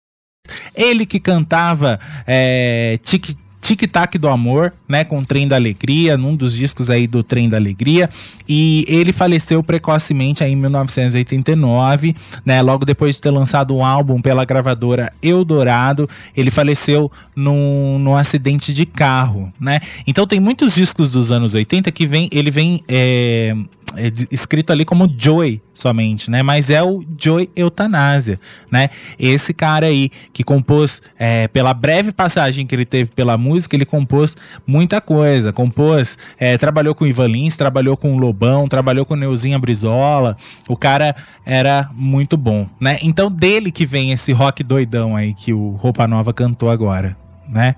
Ele que cantava é, Tic Tic Tac do Amor, né, com o Trem da Alegria, num dos discos aí do Trem da Alegria, e ele faleceu precocemente aí em 1989, né, logo depois de ter lançado um álbum pela gravadora Eldorado, ele faleceu num, num acidente de carro, né, então tem muitos discos dos anos 80 que vem, ele vem é, é escrito ali como Joy somente, né? Mas é o Joy Eutanásia, né? Esse cara aí que compôs, é, pela breve passagem que ele teve pela música, ele compôs muita coisa. Compôs, é, trabalhou com Ivan Lins, trabalhou com Lobão, trabalhou com Neuzinha Brizola. O cara era muito bom, né? Então dele que vem esse rock doidão aí que o Roupa Nova cantou agora, né?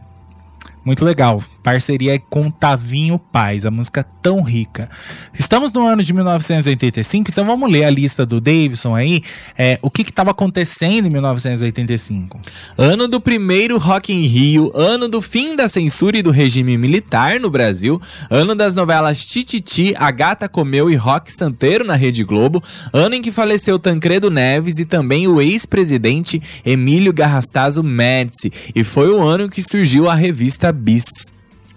Muito legal. Parceria com Tavinho Paz, a música tão rica. Estamos no ano de 1985, então vamos ler a lista do Davidson aí. É, o que estava acontecendo em 1985? Ano do primeiro Rock in Rio, ano do fim da censura e do regime militar no Brasil, ano das novelas Tititi, A Gata Comeu e Rock Santeiro na Rede Globo, ano em que faleceu Tancredo Neves e também o ex-presidente Emílio Garrastazu Médici, e foi o ano que surgiu a revista Bis.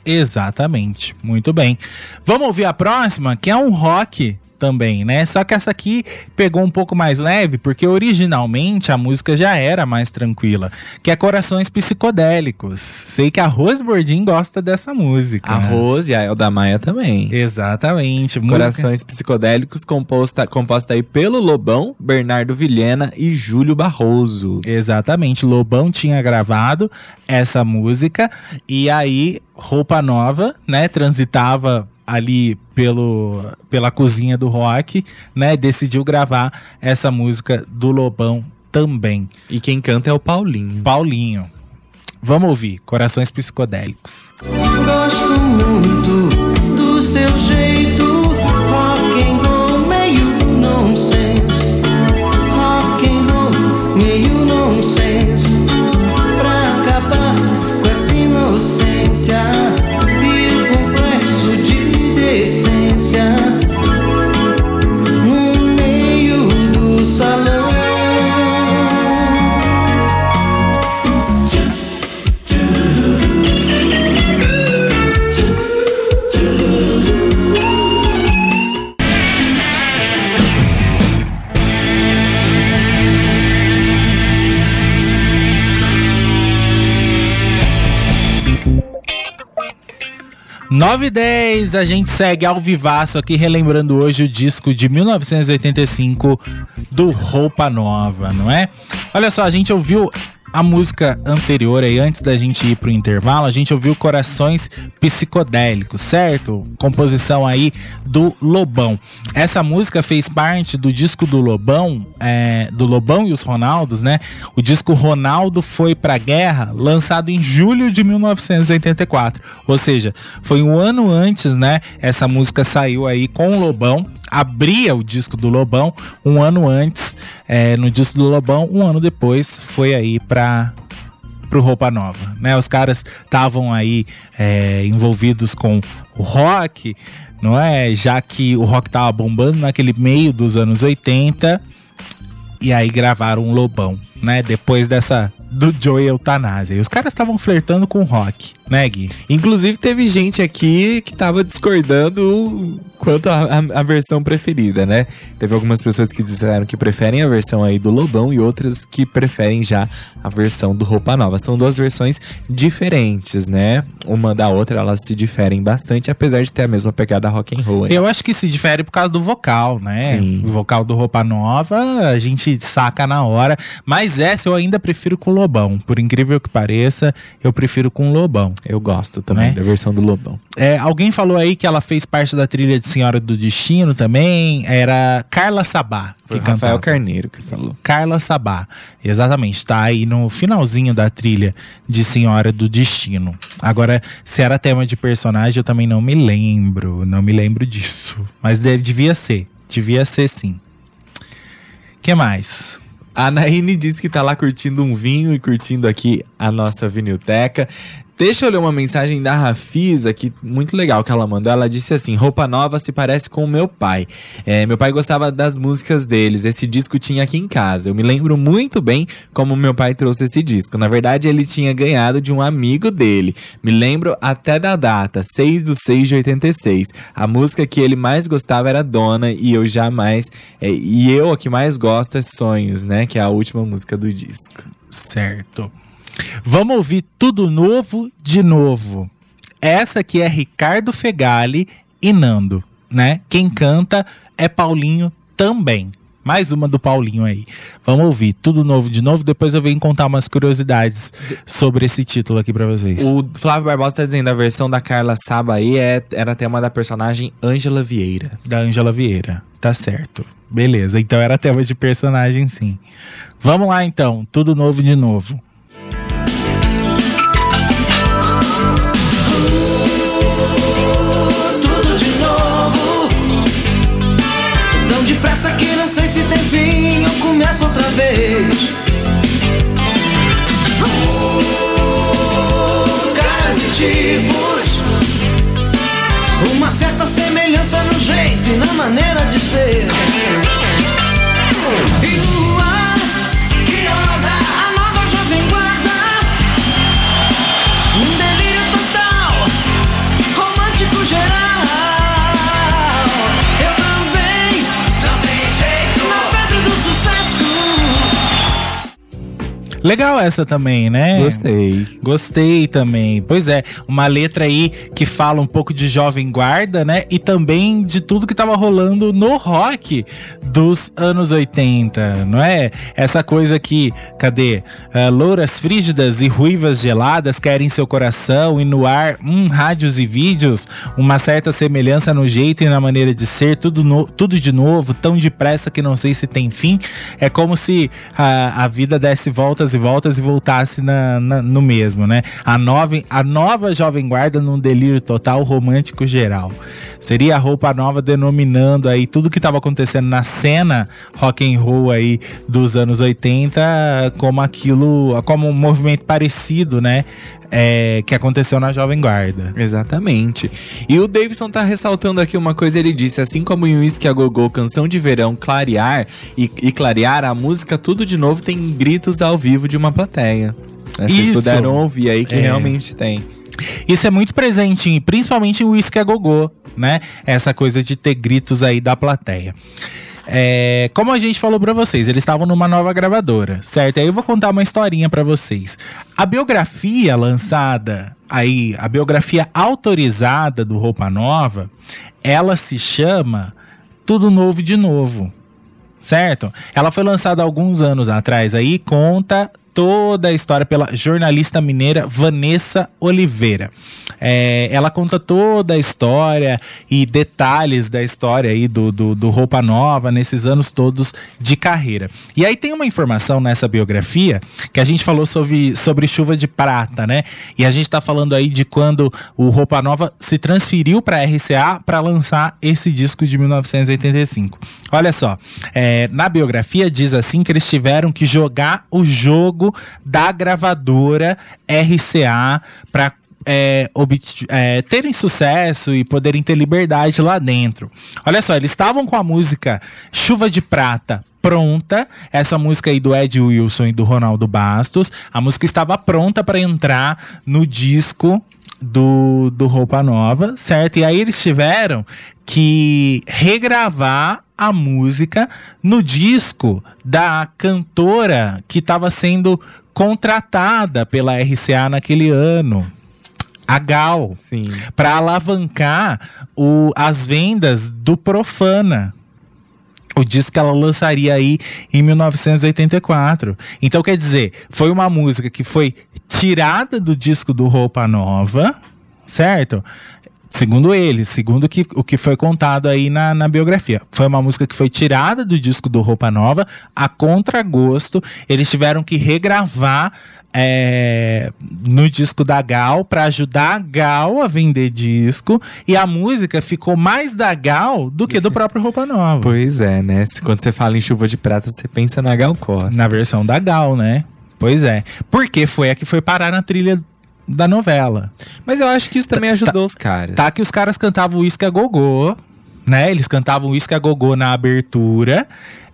Exatamente, muito bem. Vamos ouvir a próxima, que é um rock também, né? Só que essa aqui pegou um pouco mais leve, porque originalmente a música já era mais tranquila, que é Corações Psicodélicos. Sei que a Rose Bordin gosta dessa música. A né? Rose e a Elda Maia também. Exatamente. música- Corações Psicodélicos, composta, composta aí pelo Lobão, Bernardo Vilhena e Júlio Barroso. Exatamente, Lobão tinha gravado essa música e aí Roupa Nova, né, transitava ali pelo, pela cozinha do rock, né, decidiu gravar essa música do Lobão também. E quem canta é o Paulinho. Paulinho. Vamos ouvir Corações Psicodélicos. Gosto muito do seu jeito 9 e 10, a gente segue ao vivaço aqui, relembrando hoje o disco de 1985 do Roupa Nova, não é? Olha só, a gente ouviu a música anterior aí, antes da gente ir pro intervalo, a gente ouviu Corações Psicodélicos, certo? Composição aí do Lobão. Essa música fez parte do disco do Lobão, é, do Lobão e os Ronaldos, né? O disco Ronaldo foi pra guerra, lançado em julho de 1984. Ou seja, foi um ano antes, né? Essa música saiu aí com o Lobão, abria o disco do Lobão um ano antes, é, no disco do Lobão, um ano depois foi aí pra pro Roupa Nova, né? Os caras estavam aí é, envolvidos com o rock, não é? Já que o rock tava bombando naquele meio dos anos 80 e aí gravaram um Lobão, né? Depois dessa do Joey Eutanásia. E os caras estavam flertando com o rock, né, Gui? Inclusive, teve gente aqui que tava discordando quanto à versão preferida, né? Teve algumas pessoas que disseram que preferem a versão aí do Lobão e outras que preferem já a versão do Roupa Nova. São duas versões diferentes, né? Uma da outra, elas se diferem bastante, apesar de ter a mesma pegada rock and roll. Eu acho que se difere por causa do vocal, né? Sim. O vocal do Roupa Nova a gente saca na hora. Mas essa eu ainda prefiro com Lobão. Por incrível que pareça, eu prefiro com Lobão. Eu gosto também Né? da versão do Lobão. É, alguém falou aí que ela fez parte da trilha de Senhora do Destino também. Era Carla Sabá. Foi o que Rafael cantava. Carneiro que falou. Carla Sabá. Exatamente, tá aí no finalzinho da trilha de Senhora do Destino. Agora, se era tema de personagem, eu também não me lembro. Não me lembro disso. Mas deve, devia ser. Devia ser sim. que mais? A Naine disse que tá lá curtindo um vinho e curtindo aqui a nossa vinilteca. Deixa eu ler uma mensagem da Rafisa, que muito legal que ela mandou. Ela disse assim: roupa nova se parece com o meu pai. É, meu pai gostava das músicas deles. Esse disco tinha aqui em casa. Eu me lembro muito bem como meu pai trouxe esse disco. Na verdade, ele tinha ganhado de um amigo dele. Me lembro até da data, 6 de 6 de 86. A música que ele mais gostava era Dona e eu jamais. é, e eu a que mais gosto é Sonhos, né? Que é a última música do disco. Certo. Vamos ouvir tudo novo de novo. Essa aqui é Ricardo Fegali e Nando, né? Quem canta é Paulinho também. Mais uma do Paulinho aí. Vamos ouvir tudo novo de novo. Depois eu venho contar umas curiosidades sobre esse título aqui pra vocês. O Flávio Barbosa tá dizendo a versão da Carla Saba aí é, era tema da personagem Ângela Vieira. Da Ângela Vieira. Tá certo. Beleza, então era tema de personagem, sim. Vamos lá então, tudo novo de novo. Tão depressa que não sei se tem fim. Eu começo outra vez. Caras e tipos. Uma certa semelhança no jeito e na maneira de ser. Legal essa também, né? Gostei. Gostei também. Pois é, uma letra aí que fala um pouco de jovem guarda, né? E também de tudo que tava rolando no rock dos anos 80, não é? Essa coisa que, cadê? Ah, louras frígidas e ruivas geladas querem seu coração e no ar, hum, rádios e vídeos, uma certa semelhança no jeito e na maneira de ser, tudo, no- tudo de novo, tão depressa que não sei se tem fim. É como se a, a vida desse voltas e voltas e voltasse na, na- no mesmo, né? A nova, a nova Jovem Guarda num delírio total romântico geral. Seria a roupa nova denominando aí tudo que estava acontecendo na cena rock and roll aí dos anos 80 como aquilo, como um movimento parecido, né? É, que aconteceu na Jovem Guarda. Exatamente. E o Davidson tá ressaltando aqui uma coisa, ele disse, assim como em Whisky a Gogô, Canção de Verão, Clarear e, e Clarear, a música Tudo de Novo tem gritos ao vivo de uma plateia. Né, Vocês Isso. puderam ouvir aí que É. realmente tem. Isso é muito presente, principalmente em Whisky a Gogô, né? Essa coisa de ter gritos aí da plateia. É, como a gente falou pra vocês, eles estavam numa nova gravadora, certo? Aí eu vou contar uma historinha pra vocês. A biografia lançada aí, a biografia autorizada do Roupa Nova, ela se chama Tudo Novo de Novo certo? Ela foi lançada alguns anos atrás aí, conta toda a história pela jornalista mineira Vanessa Oliveira. É, ela conta toda a história e detalhes da história aí do, do, do Roupa Nova nesses anos todos de carreira. E aí tem uma informação nessa biografia que a gente falou sobre, sobre chuva de prata, né? E a gente tá falando aí de quando o Roupa Nova se transferiu para RCA para lançar esse disco de 1985. Olha só, é, na biografia diz assim que eles tiveram que jogar o jogo da gravadora RCA para é, é, terem sucesso e poderem ter liberdade lá dentro. Olha só, eles estavam com a música Chuva de Prata pronta, essa música aí do Ed Wilson e do Ronaldo Bastos, a música estava pronta para entrar no disco do, do Roupa Nova, certo? E aí eles tiveram que regravar a música no disco da cantora que estava sendo contratada pela RCA naquele ano. A Gal, Sim. para alavancar o, as vendas do Profana. O disco que ela lançaria aí em 1984. Então, quer dizer, foi uma música que foi tirada do disco do Roupa Nova, certo? Segundo eles, segundo que, o que foi contado aí na, na biografia. Foi uma música que foi tirada do disco do Roupa Nova, a contragosto. Eles tiveram que regravar é, no disco da Gal para ajudar a Gal a vender disco. E a música ficou mais da Gal do que do próprio Roupa Nova. Pois é, né? Quando você fala em chuva de prata, você pensa na Gal Costa. Na versão da Gal, né? Pois é. Porque foi a que foi parar na trilha da novela. Mas eu acho que isso também ajudou os caras. Tá que os caras cantavam Whisky a Gogô, né? Eles cantavam Whisky a Gogô na abertura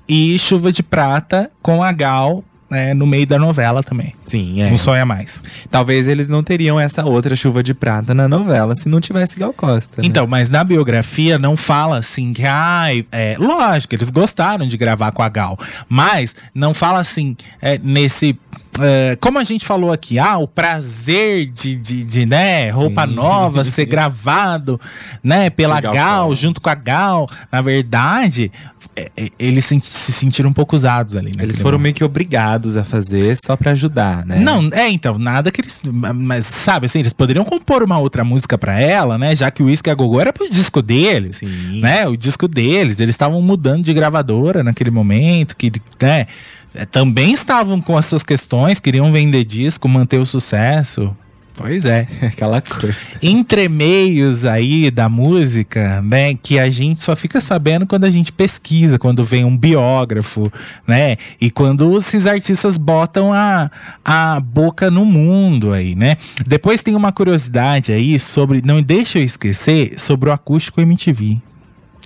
e Chuva de Prata com a Gal né, no meio da novela também. Sim, é. Não sonha mais. Talvez eles não teriam essa outra chuva de prata na novela se não tivesse Gal Costa. né? Então, mas na biografia não fala assim que, ai, é, lógico, eles gostaram de gravar com a Gal, mas não fala assim, é, nesse. É, como a gente falou aqui, ah, o prazer de, de, de, né, roupa Sim. nova ser (laughs) gravado, né, pela Por Gal junto com a Gal. Na verdade, é, é, eles se, se sentiram um pouco usados ali, né? Eles foram meio que obrigados a fazer só pra ajudar, né? Não, é, então, nada que eles. Mas, sabe, assim, eles poderiam compor uma outra música pra ela, né? Já que o Whisky a Gogô era pro disco deles. Sim. Né, o disco deles, eles estavam mudando de gravadora naquele momento, que, né, eh, também estavam com as suas questões, queriam vender disco, manter o sucesso. Pois é. (laughs) Aquela coisa. Entre meios aí da música, né, que a gente só fica sabendo quando a gente pesquisa, quando vem um biógrafo, né, e quando esses artistas botam a, a boca no mundo aí, né. Depois tem uma curiosidade aí sobre, não deixa eu esquecer, sobre o Acústico MTV.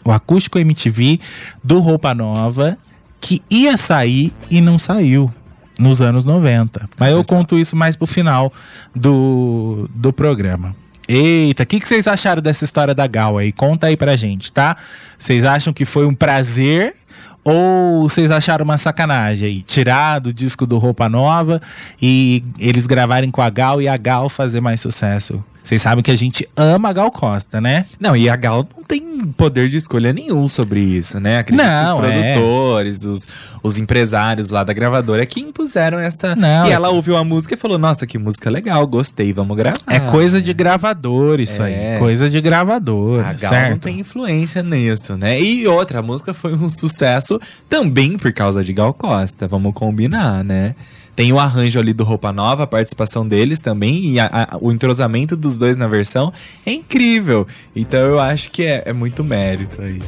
O Acústico MTV do Roupa Nova, que ia sair e não saiu nos anos 90. Mas eu conto isso mais pro final do, do programa. Eita, o que, que vocês acharam dessa história da Gal aí? Conta aí pra gente, tá? Vocês acham que foi um prazer ou vocês acharam uma sacanagem aí? Tirar do disco do Roupa Nova e eles gravarem com a Gal e a Gal fazer mais sucesso? Vocês sabem que a gente ama a Gal Costa, né? Não, e a Gal não tem poder de escolha nenhum sobre isso, né? Acredito Não, que os é. produtores, os, os empresários lá da gravadora que impuseram essa. Não, e é ela ouviu a música e falou: Nossa, que música legal, gostei, vamos gravar. É coisa de gravador isso É. aí. Coisa de gravador, A Gal certo? não tem influência nisso, né? E outra, a música foi um sucesso também por causa de Gal Costa, vamos combinar, né? Tem o arranjo ali do Roupa Nova, a participação deles também, e a- a- o entrosamento dos dois na versão é incrível. Então eu acho que é, é muito mérito aí.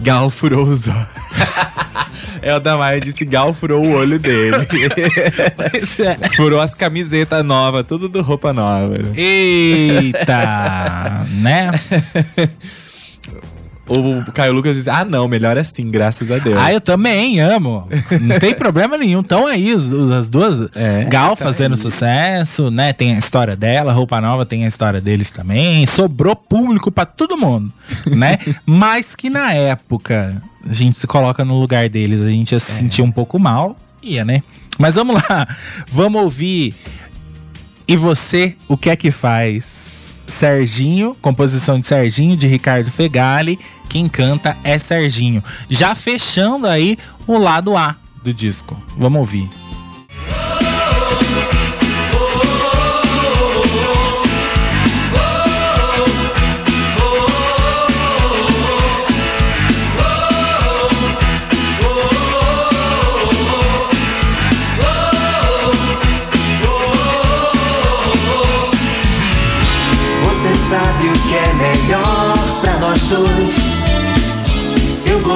Gal furou os olhos. (laughs) É o da Maia disse Gal furou o olho dele. (laughs) furou as camisetas novas, tudo do Roupa Nova. Eita, né? (laughs) O Caio Lucas diz: Ah, não, melhor assim, graças a Deus. Ah, eu também amo. Não tem problema nenhum. Então aí, os- as duas. É, Gal tá fazendo aí. sucesso, né? Tem a história dela, Roupa Nova tem a história deles também. Sobrou público pra todo mundo, né? (laughs) Mas que na época a gente se coloca no lugar deles, a gente ia se sentir um pouco mal, ia, né? Mas vamos lá, vamos ouvir. E você, o que é que faz? Serginho, composição de Serginho, de Ricardo Fegali. Quem canta é Serginho. Já fechando aí o lado A do disco. Vamos ouvir.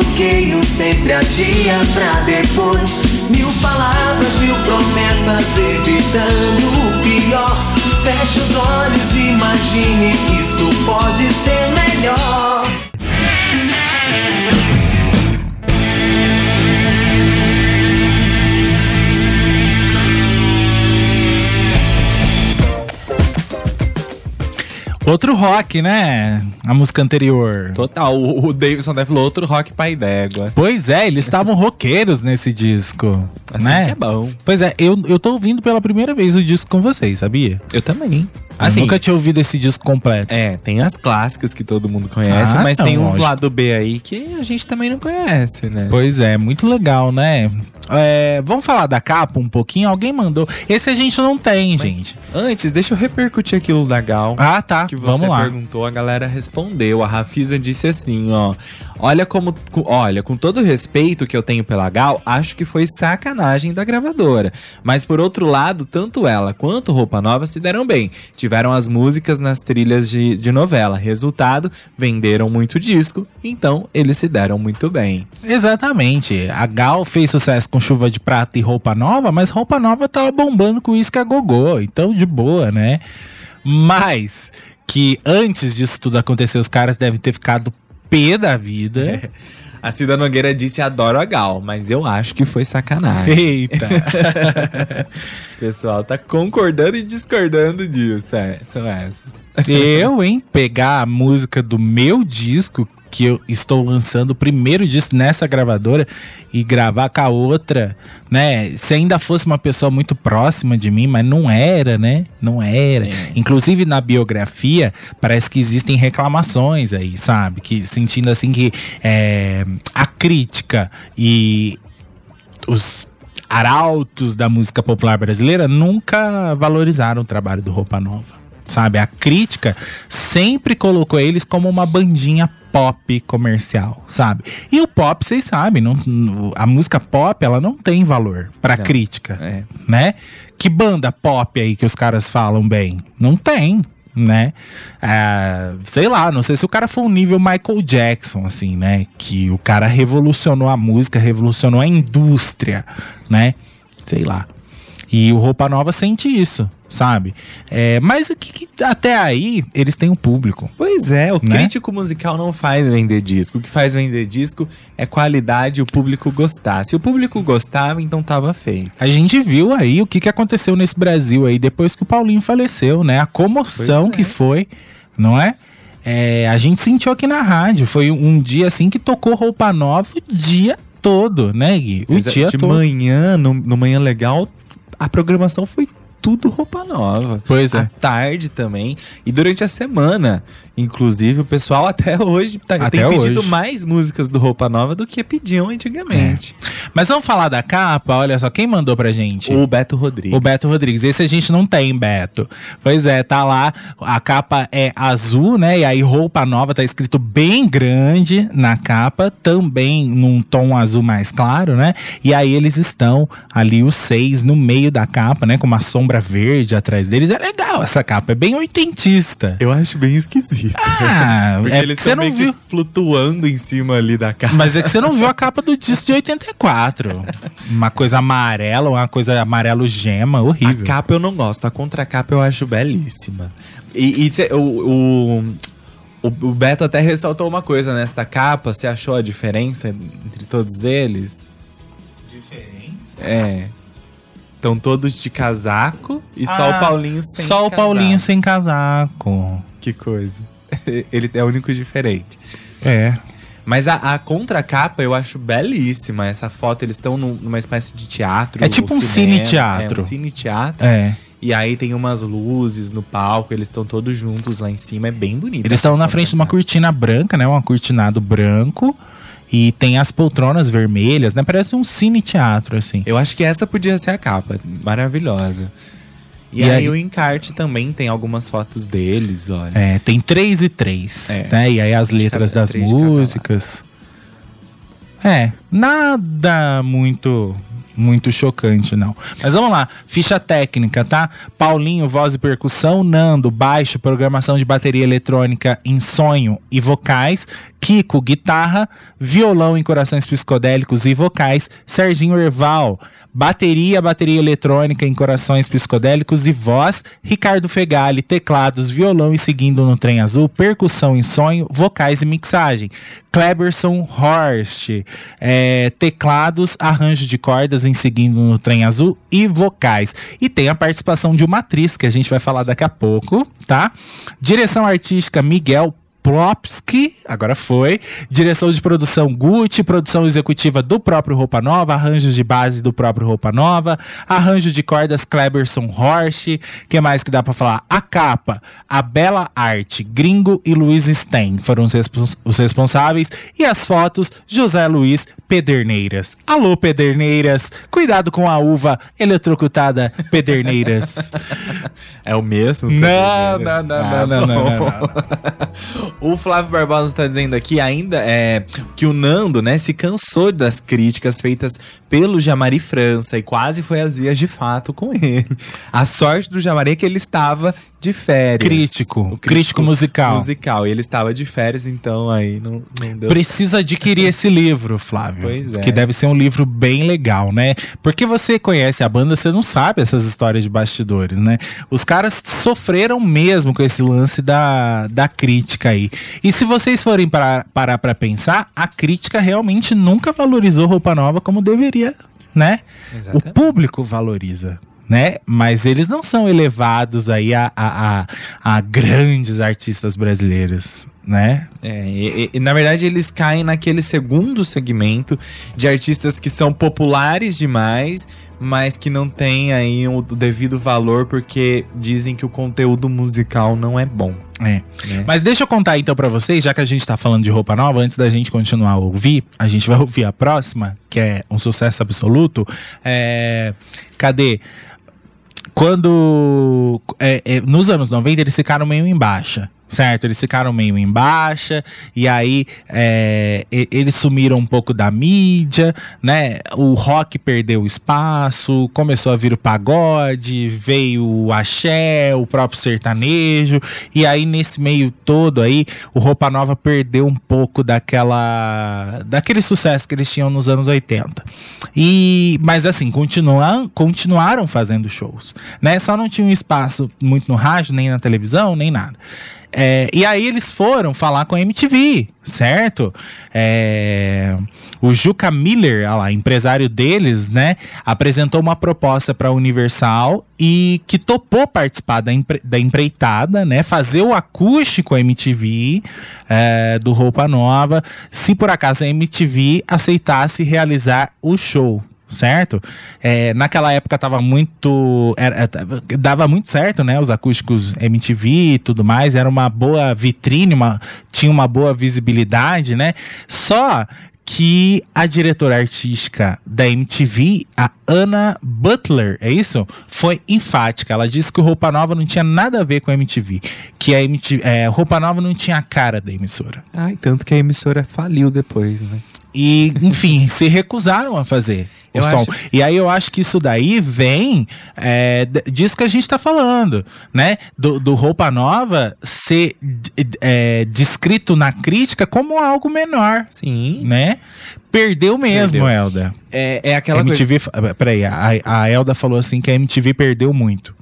Bloqueio sempre adia pra depois. Mil palavras, mil promessas, evitando o pior. Feche os olhos, imagine que isso pode ser melhor. Outro rock, né? A música anterior. Total, o, o Davidson deve falou outro rock pai d'égua. Pois é, eles estavam roqueiros nesse disco. Assim né? que é bom. Pois é, eu, eu tô ouvindo pela primeira vez o disco com vocês, sabia? Eu também. Assim, nunca tinha ouvido esse disco completo. é, tem as clássicas que todo mundo conhece, Ah, mas não, tem uns lógico. lado B aí que a gente também não conhece, né? Pois é, muito legal, né? É, vamos falar da capa um pouquinho? Alguém mandou. Esse a gente não tem, Mas- gente. Antes, deixa eu repercutir aquilo da Gal. Ah, tá. que você Vamos lá. perguntou, a galera respondeu. A Rafisa disse assim, ó. Olha como, com- olha, com todo o respeito que eu tenho pela Gal, acho que foi sacanagem da gravadora. Mas por outro lado, tanto ela quanto Roupa Nova se deram bem. Tiveram as músicas nas trilhas de, de novela. Resultado, venderam muito disco, então eles se deram muito bem. Exatamente. A Gal fez sucesso com chuva de prata e roupa nova, mas roupa nova tava bombando com isso que a gogô. Então, de boa, né? Mas que antes disso tudo acontecer, os caras devem ter ficado pé da vida. (laughs) A Cida Nogueira disse adoro a Gal, mas eu acho que foi sacanagem. Eita. O (laughs) pessoal tá concordando e discordando disso. É, são essas. Eu, hein, pegar a música do meu disco, que eu estou lançando o primeiro disco nessa gravadora, e gravar com a outra, né? Se ainda fosse uma pessoa muito próxima de mim, mas não era, né? Não era. É. Inclusive na biografia, parece que existem reclamações aí, sabe? Que sentindo assim que é, a crítica e os arautos da música popular brasileira nunca valorizaram o trabalho do Roupa Nova. Sabe, a crítica sempre colocou eles como uma bandinha pop comercial, sabe? E o pop, vocês sabem, não, a música pop, ela não tem valor pra Não. crítica, É. né? Que banda pop aí que os caras falam bem? Não tem, né? Ah, sei lá, não sei se o cara foi um nível Michael Jackson, assim, né? Que o cara revolucionou a música, revolucionou a indústria, né? Sei lá. E o Roupa Nova sente isso, sabe? É, mas o que, que- até aí eles têm um público. Pois é, o Né? crítico musical não faz vender disco. O que faz vender disco é qualidade e o público gostar. Se o público gostava, então tava feito. A gente viu aí o que, que aconteceu nesse Brasil aí depois que o Paulinho faleceu, né? A comoção é. que foi, não é? É, A gente sentiu aqui na rádio. Foi um dia assim que tocou roupa nova o dia todo, né, Gui? O é, dia de todo. manhã, no, no Manhã Legal, a programação foi tudo roupa nova. Pois À é. tarde também. E durante a semana. Inclusive, o pessoal até hoje tá, Até tem pedido hoje. mais músicas do Roupa Nova do que pediam antigamente. Mas vamos falar da capa? Olha só, quem mandou pra gente? O Beto Rodrigues. O Beto Rodrigues. Esse a gente não tem, Beto. Pois é, tá lá. A capa é azul, né? E aí, roupa nova, tá escrito bem grande na capa, também num tom azul mais claro, né? E aí eles estão ali, os seis, no meio da capa, né? Com uma sombra verde atrás deles. É legal essa capa, é bem oitentista. Eu acho bem esquisito. Ah, Porque é eles porque você estão não meio viu. que flutuando em cima ali da cara. Mas é que você não viu a capa do disco de 84. Uma coisa amarela, uma coisa amarelo gema, A horrível. capa eu não gosto, a contracapa eu acho belíssima. E, e cê- o, o, o, Beto até ressaltou uma coisa nesta capa. Você achou a diferença entre todos eles? Diferença? É. Estão todos de casaco e só Ah, o Paulinho sem Só o casaco. Paulinho sem casaco. Que coisa. (laughs) Ele é o único diferente. É. Mas a, a contracapa eu acho belíssima. Essa foto, eles estão num- numa espécie de teatro. É tipo um cine-teatro. É um cine-teatro. É. E aí tem umas luzes no palco, eles estão todos juntos lá em cima, é bem bonito. Eles estão na frente de uma cortina branca, né? Um acortinado branco. E tem as poltronas vermelhas, né? Parece um cine-teatro, assim. Eu acho que essa podia ser a capa, maravilhosa. E, E aí, aí- o encarte também tem algumas fotos deles, olha. É, tem três e três, É. né? E aí as letras cada- das cada lado. músicas. É, nada muito muito chocante, não. Mas vamos lá, ficha técnica, tá? Paulinho, voz e percussão, Nando, baixo, programação de bateria eletrônica em sonho e vocais, Kiko, guitarra, violão em corações psicodélicos e vocais, Serginho Erval, bateria, bateria eletrônica em corações psicodélicos e voz, Ricardo Fegali, teclados, violão e seguindo no trem azul, percussão em sonho, vocais e mixagem, Kleberson Horst, é, teclados, arranjo de cordas em seguindo no trem azul e vocais. E tem a participação de uma atriz que a gente vai falar daqui a pouco, tá? Direção artística Miguel Plopski, agora foi. Direção de produção Gucci, produção executiva do próprio Roupa Nova, arranjos de base do próprio Roupa Nova, arranjo de cordas Kleberson Horst, que mais que dá pra falar? A capa, a Bela Arte, Gringo e Luiz Stein foram os, respons- os responsáveis e as fotos José Luiz Pederneiras. Alô Pederneiras, cuidado com a uva eletrocutada Pederneiras. (laughs) É o mesmo? Não, não, não, Ah, não, não, não, bom. não, não. (laughs) O Flávio Barbosa tá dizendo aqui ainda é, que o Nando, né, se cansou das críticas feitas pelo Jamari França e quase foi às vias de fato com ele. A sorte do Jamari é que ele estava de férias. Crítico, O crítico musical. musical. E ele estava de férias, então aí não, não deu Precisa adquirir esse livro, Flávio. Pois é. Que deve ser um livro bem legal, né? Porque você conhece a banda, você não sabe essas histórias de bastidores, né? Os caras sofreram mesmo com esse lance da, da crítica aí. E se vocês forem parar parar pra pensar, a crítica realmente nunca valorizou Roupa Nova como deveria, né? O Exatamente. público valoriza. Né? Mas eles não são elevados aí a, a, a, a grandes artistas brasileiros, né? É, e, e- na verdade eles caem naquele segundo segmento de artistas que são populares demais, mas que não têm aí o devido valor porque dizem que o conteúdo musical não é bom. É. né? Mas deixa eu contar então pra vocês, já que a gente tá falando de roupa nova, antes da gente continuar a ouvir, a gente vai ouvir a próxima, que é um sucesso absoluto. É, cadê? Quando. é, é, nos anos 90 eles ficaram meio em baixa. Certo, eles ficaram meio em baixa, e aí é, eles sumiram um pouco da mídia, né? O rock perdeu espaço, começou a vir o pagode, veio o axé, o próprio sertanejo, e aí nesse meio todo aí, o Roupa Nova perdeu um pouco daquela daquele sucesso que eles tinham nos anos 80. E mas assim, continuam, continuaram fazendo shows, né? Só não tinham espaço muito no rádio, nem na televisão, nem nada. É, e aí eles foram falar com a MTV, certo? É, o Juca Miller, lá, empresário deles, né, apresentou uma proposta para a Universal e que topou participar da, empre- da empreitada, né, fazer o acústico MTV é, do Roupa Nova, se por acaso a MTV aceitasse realizar o show. Certo? É, naquela época tava muito. era- tava- dava muito certo, né? Os acústicos MTV e tudo mais. Era uma boa vitrine, uma, tinha uma boa visibilidade, né? Só que a diretora artística da MTV, a Anna Butler, é isso? Foi enfática. Ela disse que Roupa Nova não tinha nada a ver com a MTV. Que a MTV, é, Roupa Nova não tinha a cara da emissora. Ai, tanto que a emissora faliu depois, né? E, enfim, (laughs) se recusaram a fazer o Eu som. acho- E aí eu acho que isso daí vem é, disso que a gente tá falando, né? Do, do Roupa Nova ser é, descrito na crítica como algo menor, Sim. né? Perdeu mesmo, Perdeu. Elda. É, é aquela coisa. MTV, fa- peraí, a, a Elda falou assim que a MTV perdeu muito.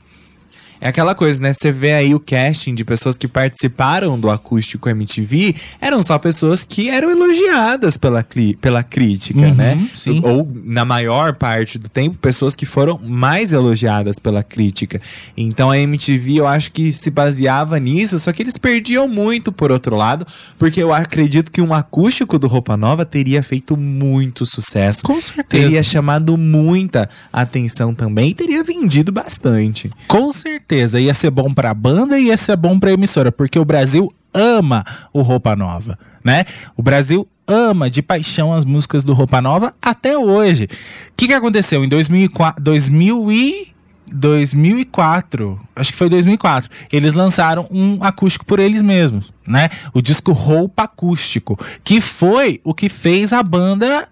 É aquela coisa, né? Você vê aí o casting de pessoas que participaram do acústico MTV, eram só pessoas que eram elogiadas pela, pela crítica, Uhum, né? sim. Ou, na maior parte do tempo, pessoas que foram mais elogiadas pela crítica. Então a MTV, eu acho que se baseava nisso, só que eles perdiam muito, por outro lado, porque eu acredito que um acústico do Roupa Nova teria feito muito sucesso. Com certeza. Teria chamado muita atenção também e teria vendido bastante. Com certeza. Ia ser bom pra banda e ia ser bom pra emissora, porque o Brasil ama o Roupa Nova, né? O Brasil ama de paixão as músicas do Roupa Nova até hoje. O que, que aconteceu? Em 2004, 2000 e 2004, acho que foi 2004, eles lançaram um acústico por eles mesmos, né? O disco Roupa Acústico, que foi o que fez a banda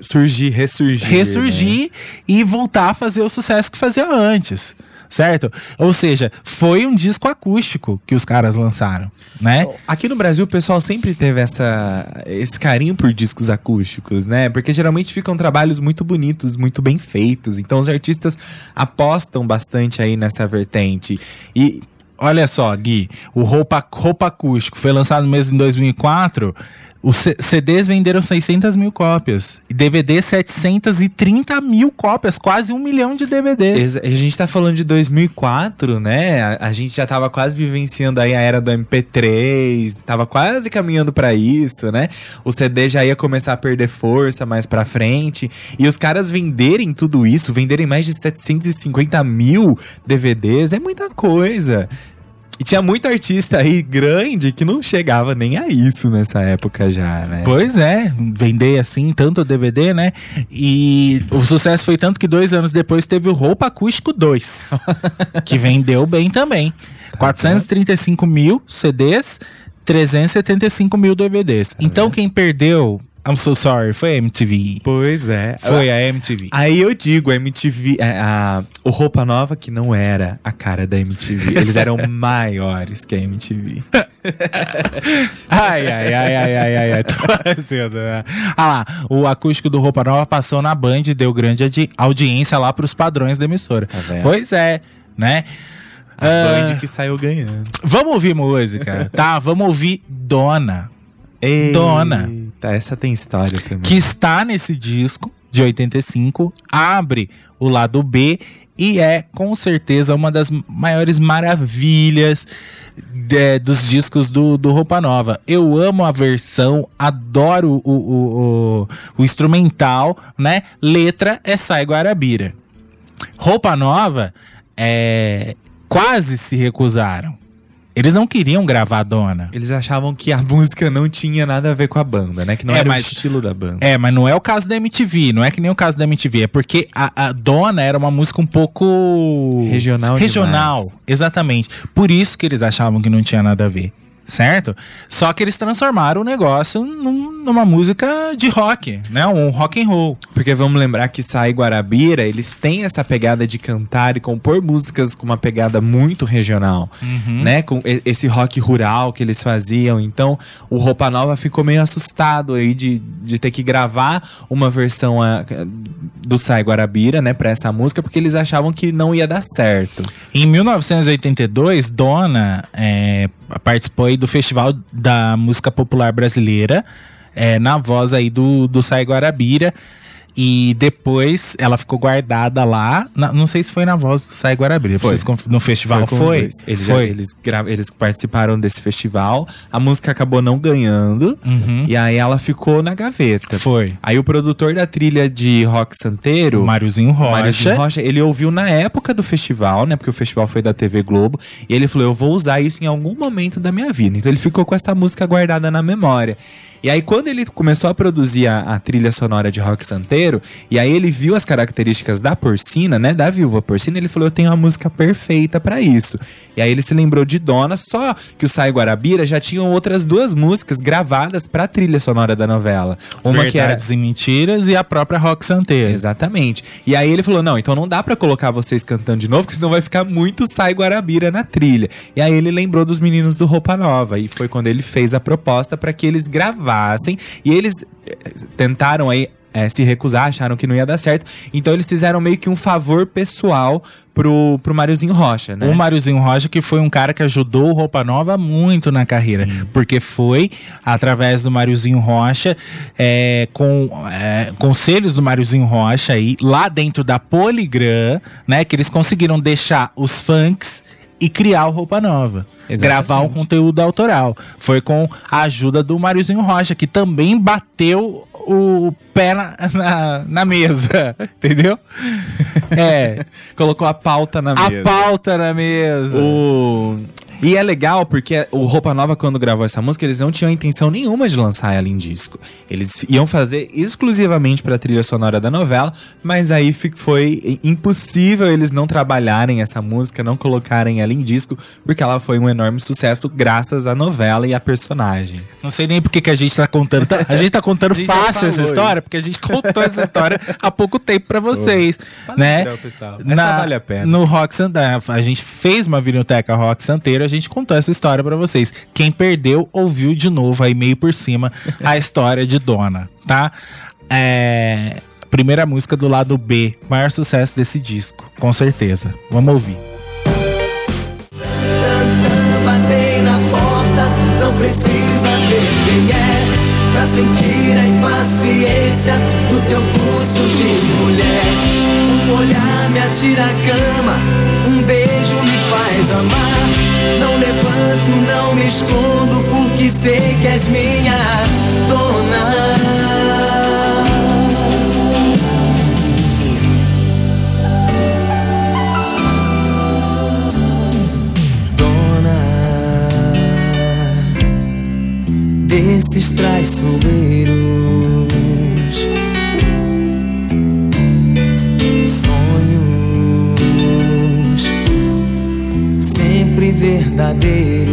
Surgir, ressurgir. né? ressurgir e voltar a fazer o sucesso que fazia antes. Certo? Ou seja, foi um disco acústico que os caras lançaram, né? Aqui no Brasil o pessoal sempre teve essa, esse carinho por discos acústicos, né? Porque geralmente ficam trabalhos muito bonitos, muito bem feitos. Então os artistas apostam bastante aí nessa vertente. E Olha só, Gui, o Roupa, Roupa Acústico foi lançado mesmo em 2004. Os CDs venderam 600 mil cópias. E DVD 730 mil cópias, quase um milhão de DVDs. a gente tá falando de 2004, né? A, a gente já tava quase vivenciando aí a era do MP3, tava quase caminhando pra isso, né? O CD já ia começar a perder força mais pra frente. E os caras venderem tudo isso, venderem mais de 750 mil DVDs, é muita coisa. E tinha muito artista aí grande que não chegava nem a isso nessa época já, né? Pois é, vender assim tanto DVD, né? E o sucesso foi tanto que dois anos depois teve o Roupa Acústico 2, (laughs) que vendeu bem também. 435 mil CDs, 375 mil DVDs. Então quem perdeu, I'm so sorry, foi a MTV. Pois é. Foi a MTV. Aí eu digo, a MTV, é, a, o Roupa Nova que não era a cara da MTV. Eles eram (laughs) maiores que a MTV. Ai, ai, ai, ai, ai, ai, ai. Tô fazendo, né? Ah lá, o acústico do Roupa Nova passou na Band e deu grande audiência lá pros padrões da emissora. Tá vendo? Pois é, né? A Ah, Band que saiu ganhando. Vamos ouvir música, tá? Vamos ouvir Dona, Eita, Dona. Essa tem história também. que está nesse disco de 85, abre o lado B e é com certeza uma das maiores maravilhas de- dos discos do, do Roupa Nova. Eu amo a versão, adoro o, o, o, o instrumental, né? Letra é Sai Guarabira. Roupa Nova é, quase se recusaram. Eles não queriam gravar Dona. Eles achavam que a música não tinha nada a ver com a banda, né? Que não É, era mas- o estilo da banda. É, mas não é o caso da MTV, não é que nem o caso da MTV, é porque a, a Dona era uma música um pouco Regional regional, demais. exatamente. Por isso que eles achavam que não tinha nada a ver, certo? Só que eles transformaram o negócio num- numa música de rock, né? Um rock and roll. Porque vamos lembrar que Sai Guarabira, eles têm essa pegada de cantar e compor músicas com uma pegada muito regional. Uhum. né? Com esse rock rural que eles faziam. Então, o Roupa Nova ficou meio assustado aí de, de ter que gravar uma versão ah, do Sai Guarabira, né, pra essa música, porque eles achavam que não ia dar certo. Em 1982, Dona é, participou aí do Festival da Música Popular Brasileira, é, na voz aí do, do Sai Guarabira. E depois ela ficou guardada lá. na- não sei se foi na voz do Sai Guarabira. Foi. No festival foi? dois. Eles, já- foi. eles, gra- eles participaram desse festival. A música acabou não ganhando. Uhum. E aí ela ficou na gaveta. Foi. Aí o produtor da trilha de Rock Santeiro, Máriozinho Rocha. Máriozinho Rocha, ele ouviu na época do festival, né? Porque o festival foi da TV Globo. E ele falou: Eu vou usar isso em algum momento da minha vida. Então ele ficou com essa música guardada na memória. E aí, quando ele começou a produzir a, a trilha sonora de Rock Santeiro, e aí ele viu as características da porcina, né? Da viúva porcina, ele falou: Eu tenho a música perfeita pra isso. E aí ele se lembrou de Dona, só que o Sai Guarabira já tinham outras duas músicas gravadas pra trilha sonora da novela. Uma que era Verdades e Mentiras e a própria Rock Santeiro. Exatamente. E aí ele falou: não, então não dá pra colocar vocês cantando de novo, porque senão vai ficar muito Sai Guarabira na trilha. E aí ele lembrou dos meninos do Roupa Nova. E foi quando ele fez a proposta pra que eles gravassem. E eles eh, tentaram aí. eh, se recusar, acharam que não ia dar certo. Então eles fizeram meio que um favor pessoal pro, pro Máriozinho Rocha, né? O Máriozinho Rocha, que foi um cara que ajudou o Roupa Nova muito na carreira. Sim. Porque foi através do Máriozinho Rocha, é, com é, conselhos do Máriozinho Rocha aí, lá dentro da Poligram, né? Que eles conseguiram deixar os funks e criar o Roupa Nova. Exatamente. Gravar um conteúdo autoral. Foi com a ajuda do Máriozinho Rocha, que também bateu o pé na, na, na mesa. (laughs) Entendeu? É. (laughs) Colocou a pauta na a mesa. pauta na mesa. O... E é legal porque o Roupa Nova, quando gravou essa música, eles não tinham intenção nenhuma de lançar ela em disco. Eles iam fazer exclusivamente pra trilha sonora da novela, mas aí foi impossível eles não trabalharem essa música, não colocarem ela em disco, porque ela foi um enorme sucesso graças à novela e à personagem. Não sei nem por que a gente tá contando. tá- A gente tá contando (laughs) A gente fácil essa história, isso. porque a gente contou essa história há pouco tempo pra vocês, né? pessoal. Na- vale a pena. No Rock Santeiro, a gente fez uma videoteca Rock Santeiro, a gente contou essa história pra vocês. Quem perdeu, ouviu de novo aí meio por cima a (laughs) história de Dona, tá? É, primeira música do lado B, maior sucesso desse disco, com certeza. Vamos ouvir. Batei na porta, não precisa ver quem é Pra sentir a impaciência do teu pulso de mulher Um olhar me atira a cama, um beijo me faz amar Levanto, não me escondo, porque sei que és minha dona. Dona desses traiçoeiros sempre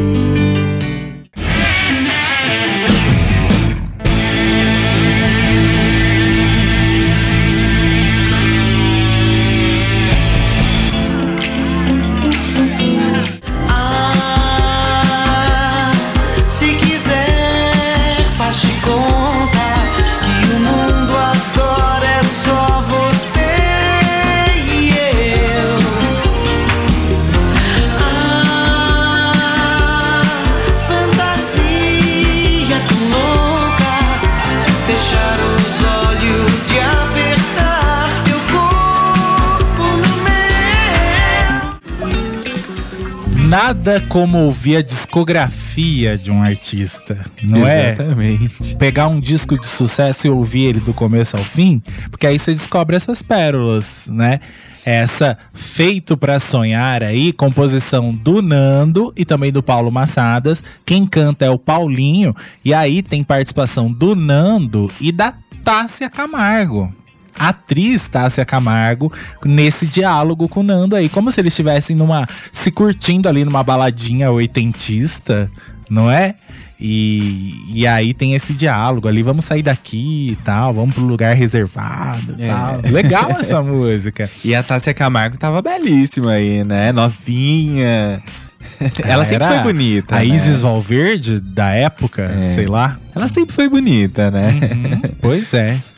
Nada como ouvir a discografia de um artista, não é? Exatamente. pegar um disco de sucesso e ouvir ele do começo ao fim, porque aí você descobre essas pérolas, né? Essa Feito pra Sonhar aí, composição do Nando e também do Paulo Massadas. Quem canta é o Paulinho, e aí tem participação do Nando e da Tássia Camargo. Atriz Tássia Camargo nesse diálogo com o Nando aí, como se eles estivessem numa se curtindo ali numa baladinha oitentista, não é? E, e aí tem esse diálogo ali, vamos sair daqui e tal, vamos pro lugar reservado e É. tal. Legal essa (laughs) música. E a Tássia Camargo tava belíssima aí, né? Novinha. (laughs) Ela sempre foi bonita. A né? Isis Valverde, da época, É. sei lá. Ela sempre foi bonita, né? Uhum, pois é. (laughs)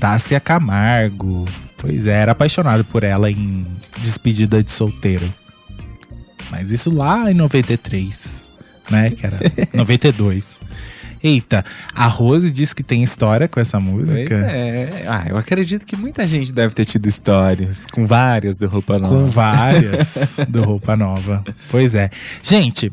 Tássia Camargo. Pois é, era apaixonado por ela em Despedida de Solteiro. Mas isso lá em 93, né? Que era (laughs) 92. Eita, a Rose disse que tem história com essa música. Pois é. Ah, eu acredito que muita gente deve ter tido histórias com várias do Roupa Nova. Com várias (laughs) do Roupa Nova. Pois é. Gente,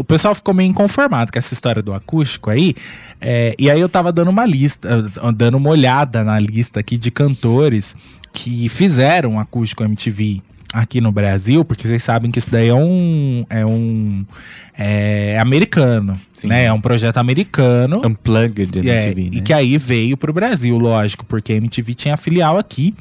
o pessoal ficou meio inconformado com essa história do acústico aí. é, e aí eu tava dando uma lista, eh, dando uma olhada na lista aqui de cantores que fizeram acústico MTV aqui no Brasil, porque vocês sabem que isso daí é um. É um. É americano. Sim. Né? É um projeto americano. Unplugged É, MTV, né? E que aí veio pro Brasil, lógico, porque a MTV tinha filial aqui.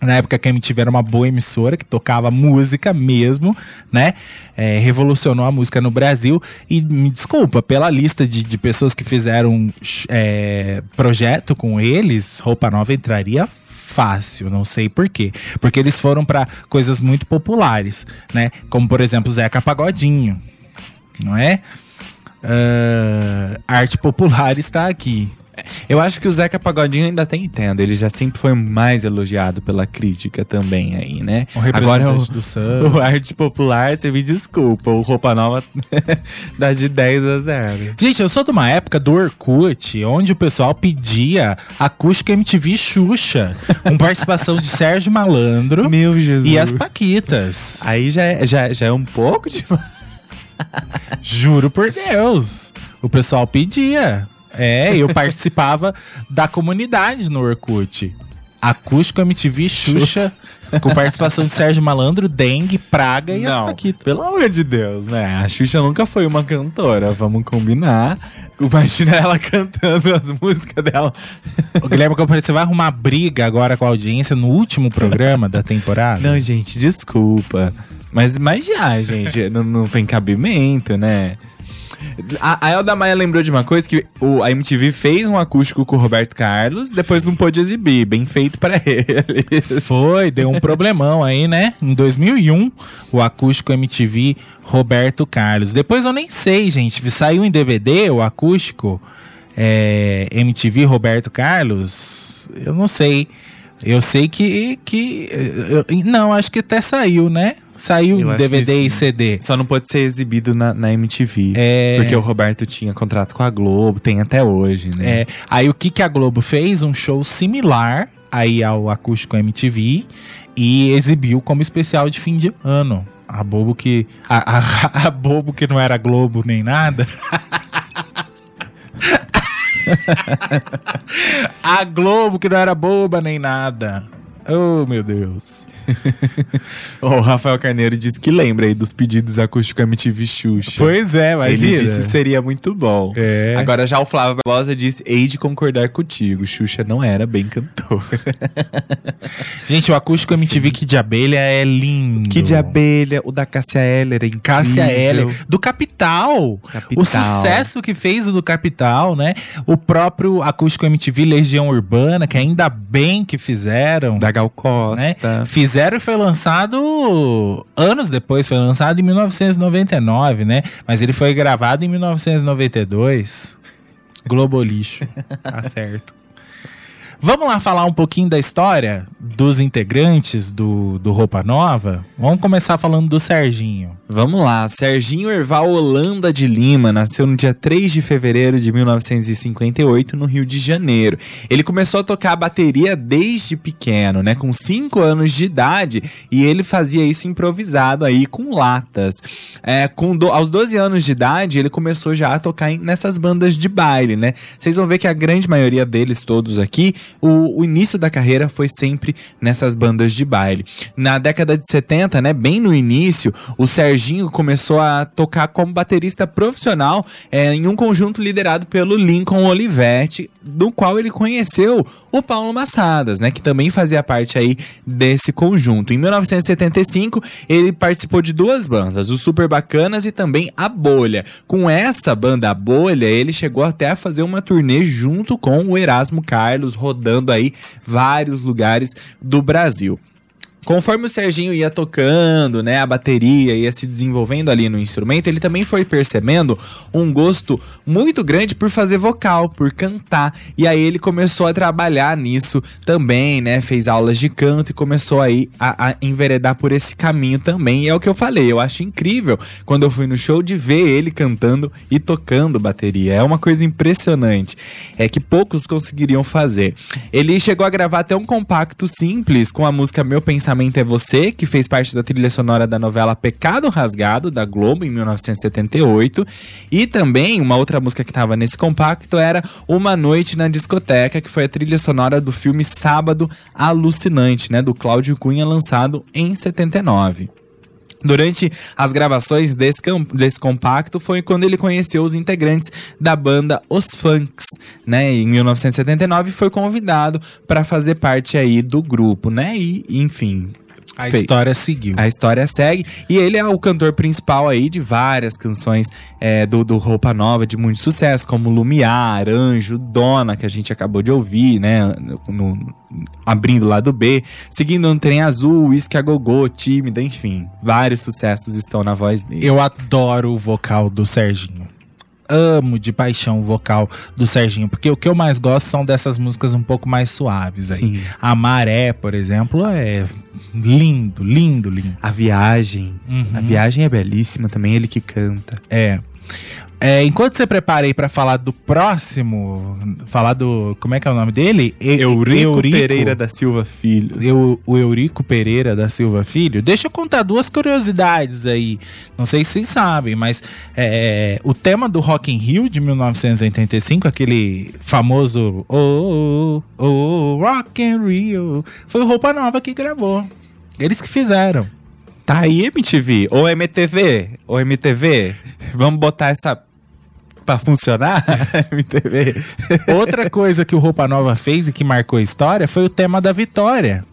Na época que a MTV era uma boa emissora, que tocava música mesmo, né? É, revolucionou a música no Brasil. E me desculpa, pela lista de, de pessoas que fizeram é, projeto com eles, Roupa Nova entraria fácil, não sei por quê. Porque eles foram para coisas muito populares, né? Como, por exemplo, Zeca Pagodinho, não é? Ah, arte popular está aqui. Eu acho que o Zeca Pagodinho ainda tem entendo. Ele já sempre foi mais elogiado pela crítica também aí, né? Um Agora representante o, do samba. (laughs) o arte popular, você me desculpa. O Roupa Nova (laughs) dá de 10 a 0. Gente, eu sou de uma época do Orkut, onde o pessoal pedia acústica MTV Xuxa, com participação de Sérgio Malandro Meu Jesus. e as Paquitas. Aí já é, já, já é um pouco de... (laughs) Juro por Deus. O pessoal pedia. É, eu participava da comunidade no Orkut. Acústico MTV Xuxa, com participação de Sérgio Malandro, Dengue, Praga e as Não, Paquitas. pelo amor de Deus, né? A Xuxa nunca foi uma cantora, vamos combinar. Imagina ela cantando as músicas dela. Ô, Guilherme Campari, você vai arrumar briga agora com a audiência no último programa da temporada? Não, gente, desculpa. Mas, mas já, gente, não, não tem cabimento, né? A, a Elda Maia lembrou de uma coisa que o, a MTV fez um acústico com o Roberto Carlos, depois não pôde exibir. Bem feito pra (laughs) ele. Foi, deu um problemão aí, né? Em 2001, o acústico MTV Roberto Carlos. Depois eu nem sei, gente. Saiu em DVD o acústico é, MTV Roberto Carlos? Eu não sei. Eu sei que. que eu- não, acho que até saiu, né? Saiu DVD e. CD. Só não pôde ser exibido na, na MTV. É. Porque o Roberto tinha contrato com a Globo, tem até hoje, né? É, aí o que, que a Globo fez? Um show similar aí ao acústico MTV e exibiu como especial de fim de ano. A bobo que. A, a- (laughs) a bobo que não era Globo nem nada. (laughs) a Globo que não era boba nem nada. Oh, meu Deus. (laughs) O Rafael Carneiro disse que lembra aí dos pedidos acústico MTV Xuxa. Pois é, imagina. Ele disse seria muito bom. É. Agora já o Flávio Barbosa disse: hei de concordar contigo. Xuxa não era bem cantora. (laughs) Gente, o acústico MTV que de abelha é lindo. Que de abelha, o da Cássia Eller, é incrível. Cássia Eller, do Capital. Capital. O sucesso que fez o do Capital, né? O próprio acústico MTV Legião Urbana, que ainda bem que fizeram. Da Gal Costa. né? Fizeram e foi lançado anos depois, foi lançado em 1999, né? Mas ele foi gravado em 1992. Globo lixo, tá certo. Vamos lá falar um pouquinho da história dos integrantes do, do Roupa Nova? Vamos começar falando do Serginho. Vamos lá, Serginho Erval Holanda de Lima nasceu no dia 3 de fevereiro de 1958 no Rio de Janeiro. Ele começou a tocar bateria desde pequeno, né, com 5 anos de idade, e ele fazia isso improvisado aí com latas. É, com do- aos 12 anos de idade, ele começou já a tocar em- nessas bandas de baile, né? Vocês vão ver que a grande maioria deles todos aqui, o, o início da carreira foi sempre nessas bandas de baile. Na década de 70, né, bem no início, o Serginho começou a tocar como baterista profissional é, em um conjunto liderado pelo Lincoln Olivetti, do qual ele conheceu o Paulo Massadas, né, que também fazia parte aí desse conjunto. Em 1975, ele participou de duas bandas, o Super Bacanas e também a Bolha. Com essa banda a Bolha, ele chegou até a fazer uma turnê junto com o Erasmo Carlos, rodando aí vários lugares do Brasil. Conforme o Serginho ia tocando, né, a bateria ia se desenvolvendo ali no instrumento, ele também foi percebendo um gosto muito grande por fazer vocal, por cantar. E aí ele começou a trabalhar nisso também, né, fez aulas de canto e começou aí a, a enveredar por esse caminho também. E é o que eu falei, eu acho incrível quando eu fui no show de ver ele cantando e tocando bateria. É uma coisa impressionante, é que poucos conseguiriam fazer. Ele chegou a gravar até um compacto simples com a música Meu Pensamento é Você, que fez parte da trilha sonora da novela Pecado Rasgado, da Globo, em 1978. E também uma outra música que estava nesse compacto era Uma Noite na Discoteca, que foi a trilha sonora do filme Sábado Alucinante, né, do Cláudio Cunha, lançado em 79. Durante as gravações desse, compacto foi quando ele conheceu os integrantes da banda Os Funks, né? Em 1979 foi convidado para fazer parte aí do grupo, né? E enfim, A fez. história seguiu. A história segue e ele é o cantor principal aí de várias canções é, do, do Roupa Nova de muito sucesso, como Lumiar, Anjo, Dona, que a gente acabou de ouvir, né? no- no- abrindo lá do B, seguindo no Trem Azul, Whisky a Gogô, Tímida, enfim, vários sucessos estão na voz dele. Eu adoro o vocal do Serginho. Amo de paixão o vocal do Serginho, porque o que eu mais gosto são dessas músicas um pouco mais suaves aí. Sim. A Maré, por exemplo, é lindo, lindo, lindo. A viagem. Uhum. A viagem é belíssima também, ele que canta. É. É, enquanto você prepara aí pra falar do próximo, falar do. Como é que é o nome dele? E- Eurico, Pereira da Silva Filho. Eu, o Eurico Pereira da Silva Filho. Deixa eu contar duas curiosidades aí. Não sei se vocês sabem, mas é, o tema do Rock in Rio de 1985, aquele famoso Oh, oh, oh, Rock in Rio, foi o Roupa Nova que gravou. Eles que fizeram. Tá aí, MTV. Ou MTV. Ou MTV. Vamos botar essa pra funcionar? (laughs) MTV. Outra coisa que o Roupa Nova fez e que marcou a história foi o tema da vitória.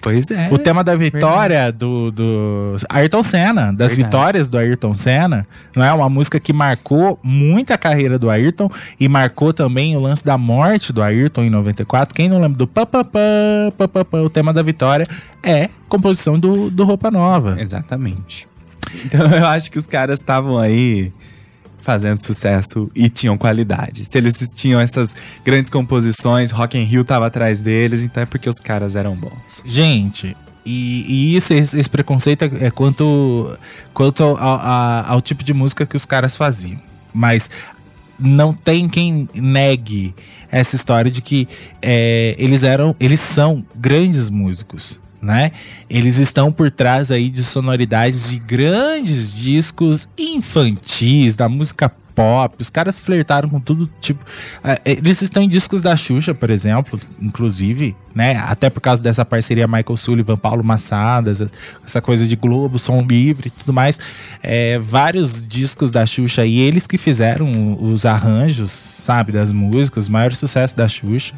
Pois é. O tema da vitória do, do Ayrton Senna, das Verdade. vitórias do Ayrton Senna, não é uma música que marcou muito a carreira do Ayrton e marcou também o lance da morte do Ayrton em 94. Quem não lembra do pá, pá, pá, pá, pá, pá, o tema da vitória é composição do, do Roupa Nova. Exatamente. Então eu acho que os caras estavam aí fazendo sucesso e tinham qualidade. Se eles tinham essas grandes composições, Rock in Rio tava atrás deles, então é porque os caras eram bons. Gente, e, e isso, esse, esse preconceito é, é quanto, quanto ao, ao tipo de música que os caras faziam. Mas não tem quem negue essa história de que é, eles eram, eles são grandes músicos. Né? Eles estão por trás aí de sonoridades de grandes discos infantis, da música pop. Os caras flertaram com tudo tipo. é, Eles estão em discos da Xuxa, por exemplo, inclusive, né? Até por causa dessa parceria Michael Sullivan, Paulo Massada, essa- coisa de Globo, som livre e tudo mais. É, vários discos da Xuxa e eles que fizeram os arranjos, sabe, das músicas, maior sucesso da Xuxa.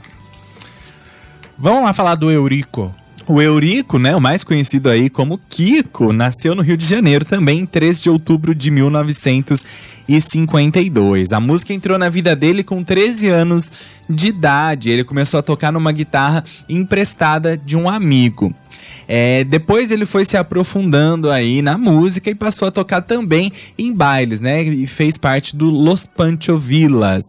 Vamos lá falar do Eurico. O Eurico, né, o mais conhecido aí como Kiko, nasceu no Rio de Janeiro também em 3 de outubro de 1952. A música entrou na vida dele com 13 anos de idade. Ele começou a tocar numa guitarra emprestada de um amigo. É, depois ele foi se aprofundando aí na música e passou a tocar também em bailes, né? E fez parte do Los Pancho Villas.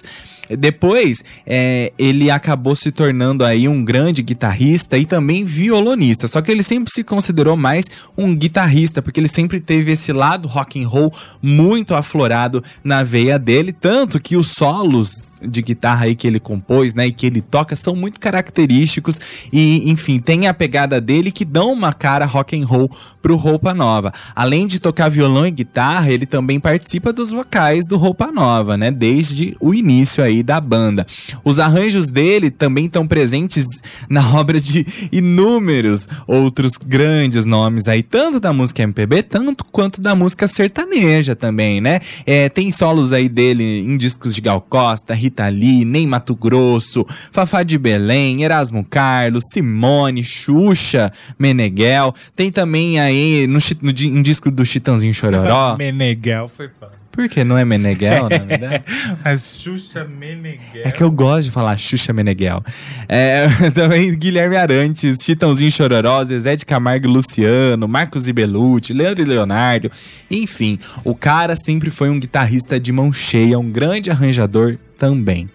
Depois, é, ele acabou se tornando aí um grande guitarrista e também violonista. Só que ele sempre se considerou mais um guitarrista, porque ele sempre teve esse lado rock and roll muito aflorado na veia dele, tanto que os solos de guitarra aí que ele compôs, né, e que ele toca são muito característicos e, enfim, tem a pegada dele que dão uma cara rock and roll pro Roupa Nova. Além de tocar violão e guitarra, ele também participa dos vocais do Roupa Nova, né, desde o início aí da banda. Os arranjos dele também estão presentes na (laughs) obra de inúmeros outros grandes nomes aí, tanto da música MPB, tanto quanto da música sertaneja também, né? É, tem solos aí dele em discos de Gal Costa, Rita Lee, Ney Mato Grosso, Fafá de Belém, Erasmo Carlos, Simone, Xuxa, Meneghel. Tem também aí no, no, em disco do Chitãozinho Chororó. (laughs) Meneghel foi foda. Por que não é Meneghel, na (laughs) verdade? Mas Xuxa Meneghel. É que eu gosto de falar Xuxa Meneghel. É, (laughs) também Guilherme Arantes, Chitãozinho Chororó, Zezé de Camargo e Luciano, Marcos Ibelucci, Leandro e Leonardo. Enfim, o cara sempre foi um guitarrista de mão cheia, um grande arranjador também.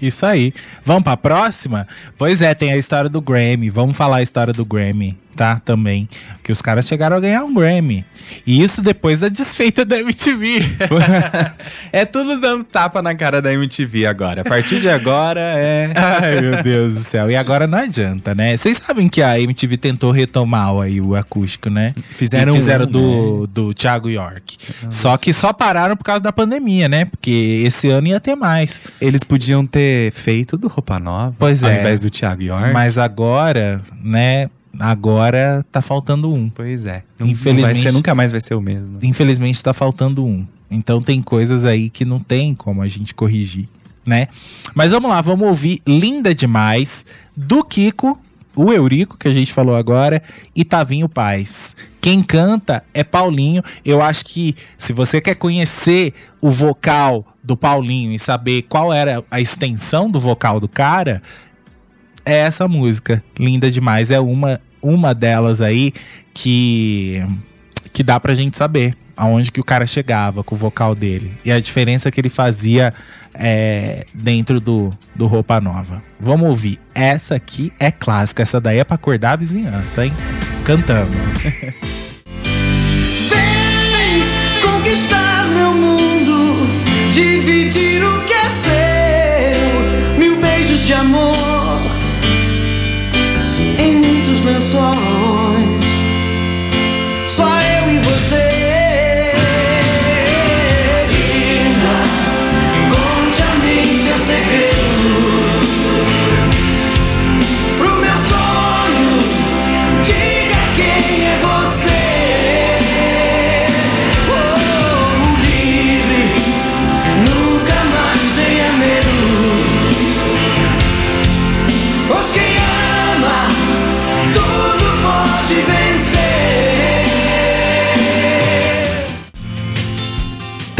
Isso aí. Vamos pra próxima? Pois é, tem a história do Grammy. Vamos falar a história do Grammy, tá? Também. Que os caras chegaram a ganhar um Grammy. E isso depois da desfeita da MTV. (laughs) é tudo dando tapa na cara da MTV agora. A partir de agora é. Ai, meu Deus do céu. E agora não adianta, né? Vocês sabem que a MTV tentou retomar aí o acústico, né? Fizeram, E fizeram um, do, né? do Thiago York. Só que só pararam por causa da pandemia, né? Porque esse ano ia ter mais. Eles podiam ter feito do Roupa Nova. Pois ao é. invés do Thiago York. Mas agora, né? Agora tá faltando um. Pois é. Não, Infelizmente- Não ser, nunca mais vai ser o mesmo. Infelizmente tá faltando um. Então tem coisas aí que não tem como a gente corrigir, né? Mas vamos lá, vamos ouvir Linda Demais, do Kiko, o Eurico, que a gente falou agora, e Tavinho Paz. Quem canta é Paulinho. Eu acho que se você quer conhecer o vocal do Paulinho e saber qual era a extensão do vocal do cara, é essa música. Linda Demais é uma, uma delas aí que que dá pra gente saber aonde que o cara chegava com o vocal dele e a diferença que ele fazia é, dentro do, do Roupa Nova. Vamos ouvir. Essa aqui é clássica, essa daí é pra acordar a vizinhança, hein? Cantando. (laughs)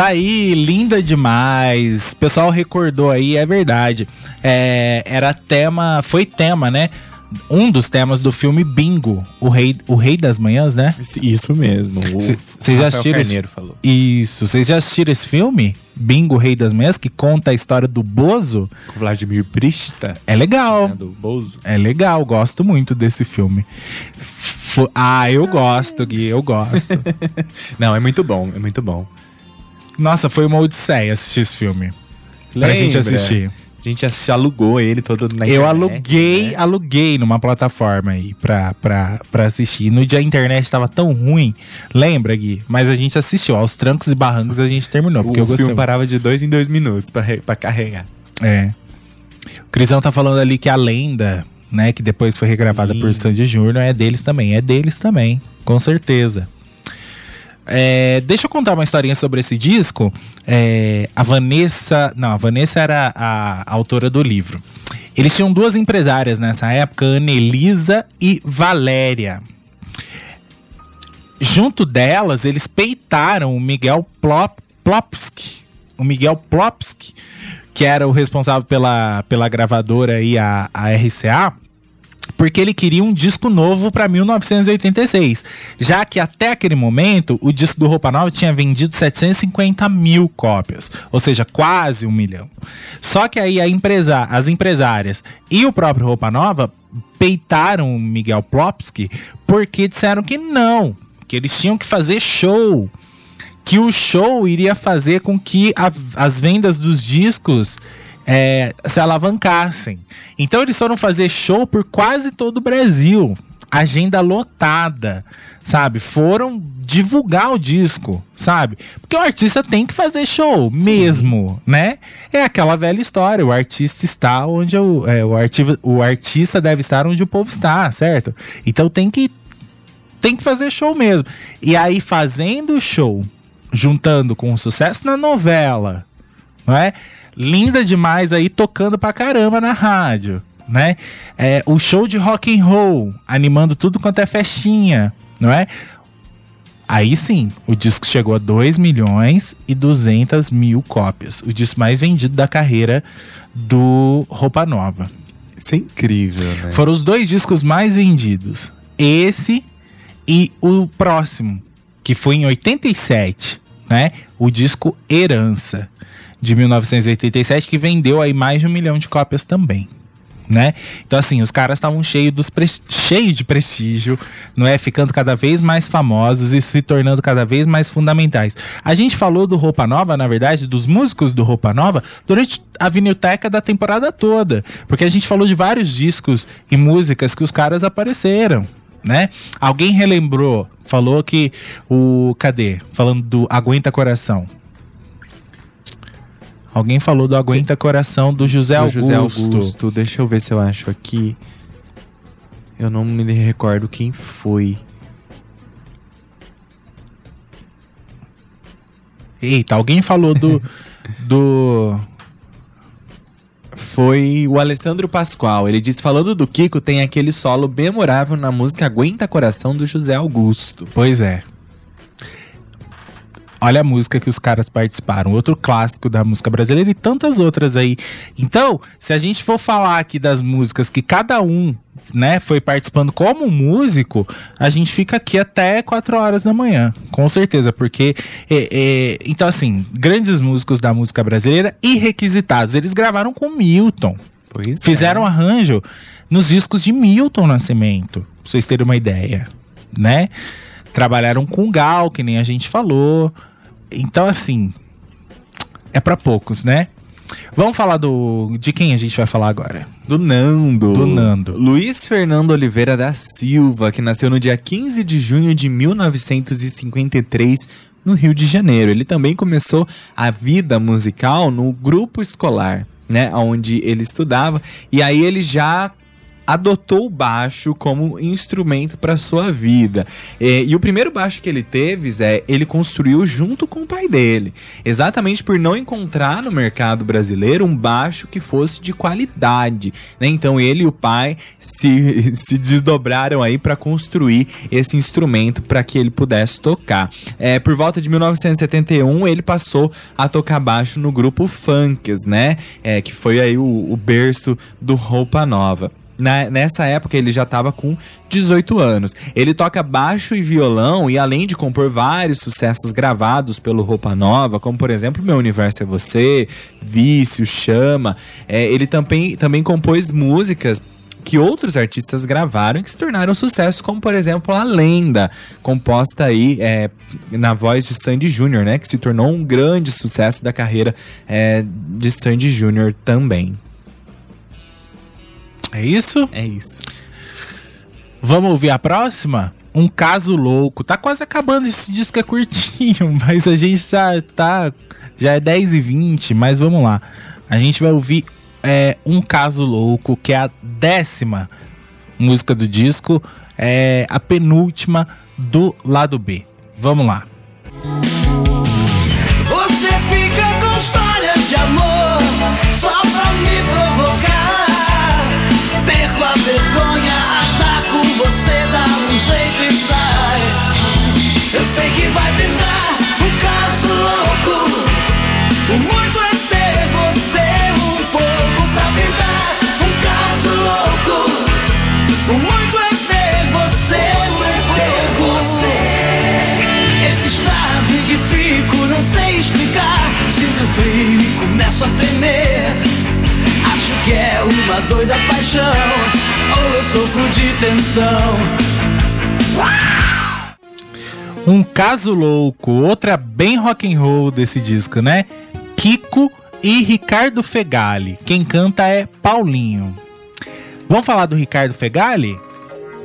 aí, linda demais. O pessoal recordou aí, é verdade. É, era tema, foi tema, né? Um dos temas do filme Bingo, o rei, o rei das manhãs, né? Isso mesmo. Cê- cês já assistiram esse- falou. Isso. Vocês já assistiram esse filme? Bingo, o rei das manhãs, que conta a história do Bozo? Com Vladimir Prista, É legal. né, do Bozo. É legal, gosto muito desse filme. Ah, eu gosto, Gui, eu gosto. (laughs) Não, é muito bom, é muito bom. Nossa, foi uma odisseia assistir esse filme. Pra gente Lembra? assistir. A gente assistiu, alugou ele todo na Eu internet, aluguei, né? aluguei numa plataforma aí pra, pra, pra assistir. No dia a internet tava tão ruim, lembra, Gui? Mas a gente assistiu, aos trancos e barrancos a gente terminou, porque o eu gostei. filme parava de dois em dois minutos pra, pra carregar. É. O Crisão tá falando ali que a lenda, né, que depois foi regravada Sim. por Sandy Júnior, é deles também. É deles também, com certeza. É, deixa eu contar uma historinha sobre esse disco. É, a Vanessa. Não, a Vanessa era a, a autora do livro. Eles tinham duas empresárias nessa época, Anelisa e Valéria. Junto delas, eles peitaram o Miguel Plop, Plopski. O Miguel Plopski, que era o responsável pela, pela gravadora e a, a RCA, porque ele queria um disco novo para 1986. Já que até aquele momento, o disco do Roupa Nova tinha vendido 750 mil cópias, ou seja, quase um milhão. Só que aí empresa, as empresárias e o próprio Roupa Nova peitaram o Miguel Plopski porque disseram que não, que eles tinham que fazer show que o show iria fazer com que a- as vendas dos discos é, se alavancassem. Então eles foram fazer show por quase todo o Brasil. Agenda lotada, sabe? Foram divulgar o disco, sabe? Porque o artista tem que fazer show mesmo, né? É aquela velha história. O artista está onde o, é, o, arti- o artista deve estar onde o povo está, certo? Então tem que tem que fazer show mesmo. E aí, fazendo show, juntando com o sucesso na novela, não é? Linda demais aí, tocando pra caramba na rádio, né? É, o show de rock and roll, animando tudo quanto é festinha, não é? Aí sim, o disco chegou a 2 milhões e 200 mil cópias. O disco mais vendido da carreira do Roupa Nova. Isso é incrível, né? Foram os dois discos mais vendidos. Esse e o próximo, que foi em 87, né? O disco Herança, de 1987, que vendeu aí mais de um milhão de cópias também. Né? Então, assim, os caras estavam cheios dos pres- cheios de prestígio, não é? Ficando cada vez mais famosos e se tornando cada vez mais fundamentais. A gente falou do Roupa Nova, na verdade, dos músicos do Roupa Nova, durante a vinilteca da temporada toda. Porque a gente falou de vários discos e músicas que os caras apareceram, né? Alguém relembrou, falou que o. Cadê? Falando do Aguenta Coração. Alguém falou do Aguenta Coração do José Do Augusto. José Augusto. Deixa eu ver se eu acho aqui. Eu não me recordo quem foi. Eita, alguém falou do. (laughs) do. Foi o Alessandro Pascoal. Ele disse: falando do Kiko, tem aquele solo memorável na música Aguenta Coração do José Augusto. Pois é. Olha a música que os caras participaram, outro clássico da música brasileira e tantas outras aí. Então, se a gente for falar aqui das músicas que cada um, né, foi participando como músico, a gente fica aqui até 4 horas da manhã, com certeza, porque é, é, então assim, grandes músicos da música brasileira e requisitados, eles gravaram com Milton. Pois Fizeram arranjo nos discos de Milton Nascimento, pra vocês terem uma ideia, né? Trabalharam com Gal, que nem a gente falou. Então, assim, é pra poucos, né? Vamos falar do de quem a gente vai falar agora? Do Nando. Do Nando. Luiz Fernando Oliveira da Silva, que nasceu no dia 15 de junho de 1953 no Rio de Janeiro. Ele também começou a vida musical no grupo escolar, né, onde ele estudava, e aí ele já adotou o baixo como instrumento para sua vida. E, e, o primeiro baixo que ele teve, Zé, ele construiu junto com o pai dele. Exatamente por não encontrar no mercado brasileiro um baixo que fosse de qualidade. Né? Então ele e o pai se, (laughs) se desdobraram aí para construir esse instrumento para que ele pudesse tocar. É, por volta de 1971, ele passou a tocar baixo no grupo Funks, né? É, que foi aí o, o berço do Roupa Nova. Na, nessa época ele já estava com 18 anos. Ele toca baixo e violão e além de compor vários sucessos gravados pelo Roupa Nova, como por exemplo Meu Universo é Você, Vício, Chama, é, ele também, também compôs músicas que outros artistas gravaram que se tornaram sucesso, como por exemplo a Lenda, composta aí é, na voz de Sandy Júnior, né, que se tornou um grande sucesso da carreira é, de Sandy Júnior também. É isso? É isso. Vamos ouvir a próxima? Um caso louco. Tá quase acabando esse disco é curtinho, (laughs) mas a gente já tá. Já é 10 e 20, mas vamos lá. A gente vai ouvir é, Um Caso Louco, que é a décima música do disco, é a penúltima do lado B. Vamos lá. Você sei que vai pintar um caso louco. O muito é ter você um pouco pra pintar um caso louco. O muito é ter você um pouco. Esse estado que fico, não sei explicar. Sinto frio e começo a tremer. Acho que é uma doida paixão, ou eu sofro de tensão. Um caso louco, outra bem rock and roll desse disco, né? Kiko e Ricardo Fegali. Quem canta é Paulinho. Vamos falar do Ricardo Fegali?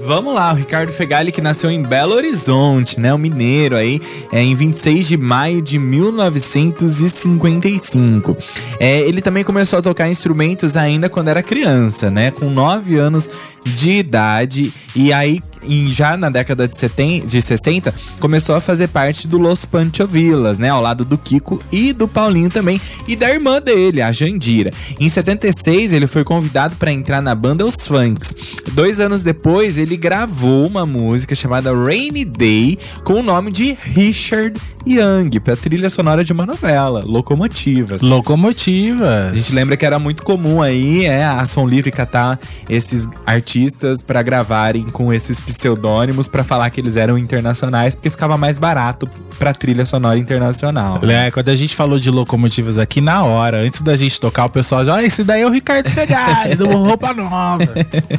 Vamos lá, o Ricardo Fegali que nasceu em Belo Horizonte, né? O mineiro aí, é, em 26 de maio de 1955. É, ele também começou a tocar instrumentos ainda quando era criança, né? Com 9 anos de idade. E aí, em- já na década de, 70, de 60, começou a fazer parte do Los Pancho Villas, né? Ao lado do Kiko e do Paulinho também. E da irmã dele, a Jandira. Em 76, ele foi convidado para entrar na banda Os Funks. Dois anos depois, ele gravou uma música chamada Rainy Day com o nome de Richard Young, pra trilha sonora de uma novela, Locomotivas. Locomotiva. A gente lembra que era muito comum aí, é, a Som Livre catar esses artistas pra gravarem com esses pseudônimos pra falar que eles eram internacionais, porque ficava mais barato pra trilha sonora internacional. É, quando a gente falou de locomotivas aqui, na hora, antes da gente tocar, o pessoal já, ah, esse daí é o Ricardo Fegali, do Roupa Nova.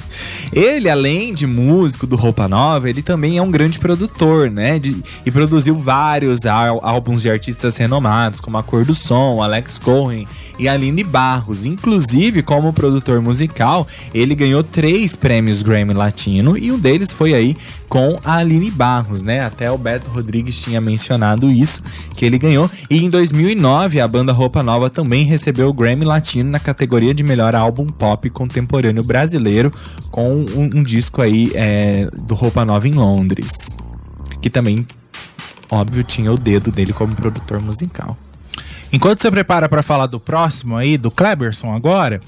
(laughs) Ele, além de músico do Roupa Nova, ele também é um grande produtor, né? De- e produziu vários ál- álbuns de artistas renomados, como A Cor do Som, Alex Cohen e Aline Barros. Inclusive, como produtor musical, ele ganhou três prêmios Grammy Latino e um deles foi aí com a Aline Barros, né? Até o Beto Rodrigues tinha mencionado isso, que ele ganhou. E em 2009, a banda Roupa Nova também recebeu o Grammy Latino na categoria de melhor álbum pop contemporâneo brasileiro, com um, um disco aí é, do Roupa Nova em Londres. Que também, óbvio, tinha o dedo dele como produtor musical. Enquanto você prepara pra falar do próximo aí, do Kleberson agora,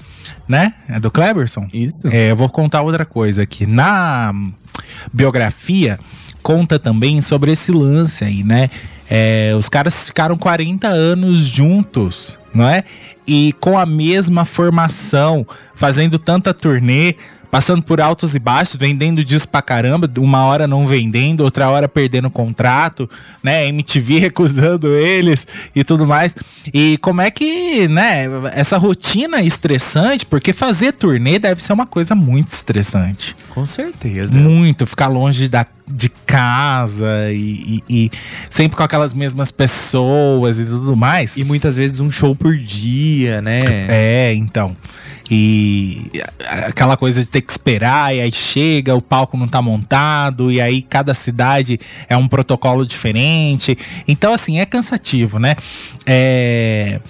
né? É do Kleberson? Isso. É, eu vou contar outra coisa aqui. Na biografia, conta também sobre esse lance aí, né? É, os caras ficaram 40 anos juntos, não é? E com a mesma formação, fazendo tanta turnê, passando por altos e baixos, vendendo disco pra caramba, uma hora não vendendo, outra hora perdendo contrato, né? MTV (laughs) recusando eles e tudo mais. E como é que, né, essa rotina estressante, porque fazer turnê deve ser uma coisa muito estressante. Com certeza. Muito, ficar longe da, de casa e, e- e sempre com aquelas mesmas pessoas e tudo mais. E muitas vezes um show por dia, né? É, então. E aquela coisa de ter que esperar, e aí chega, o palco não tá montado, e aí cada cidade é um protocolo diferente. Então, assim, é cansativo, né? É.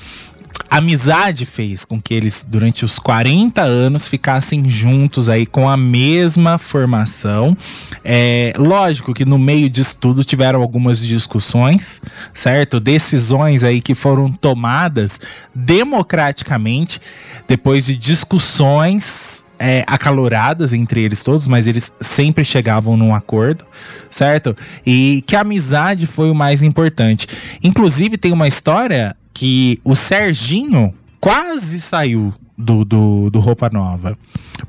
Amizade fez com que eles, durante os 40 anos, ficassem juntos aí com a mesma formação. É, lógico que no meio disso tudo tiveram algumas discussões, certo? Decisões aí que foram tomadas democraticamente depois de discussões é, acaloradas entre eles todos, mas eles sempre chegavam num acordo, certo? E que a amizade foi o mais importante. Inclusive, tem uma história que o Serginho quase saiu do, do, do Roupa Nova,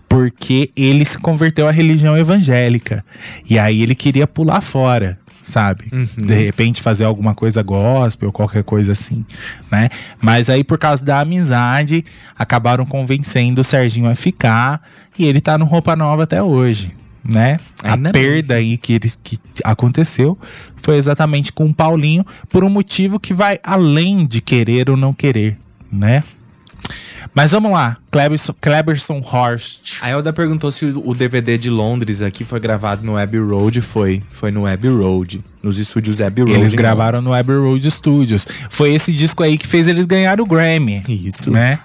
porque ele se converteu à religião evangélica. E aí ele queria pular fora sabe? Uhum. De repente fazer alguma coisa gospel, qualquer coisa assim, né? Mas aí por causa da amizade, acabaram convencendo o Serginho a ficar e ele tá no Roupa Nova até hoje, né? Ainda a bem. perda aí que, eles, que aconteceu foi exatamente com o Paulinho por um motivo que vai além de querer ou não querer, né? Mas vamos lá, Cleberson, Cleberson Horst. A Elda perguntou se o DVD de Londres aqui foi gravado no Abbey Road. Foi. Foi no Abbey Road. Nos estúdios Abbey Road. Eles gravaram no Abbey Road Studios. Foi esse disco aí que fez eles ganhar o Grammy. Isso. Né?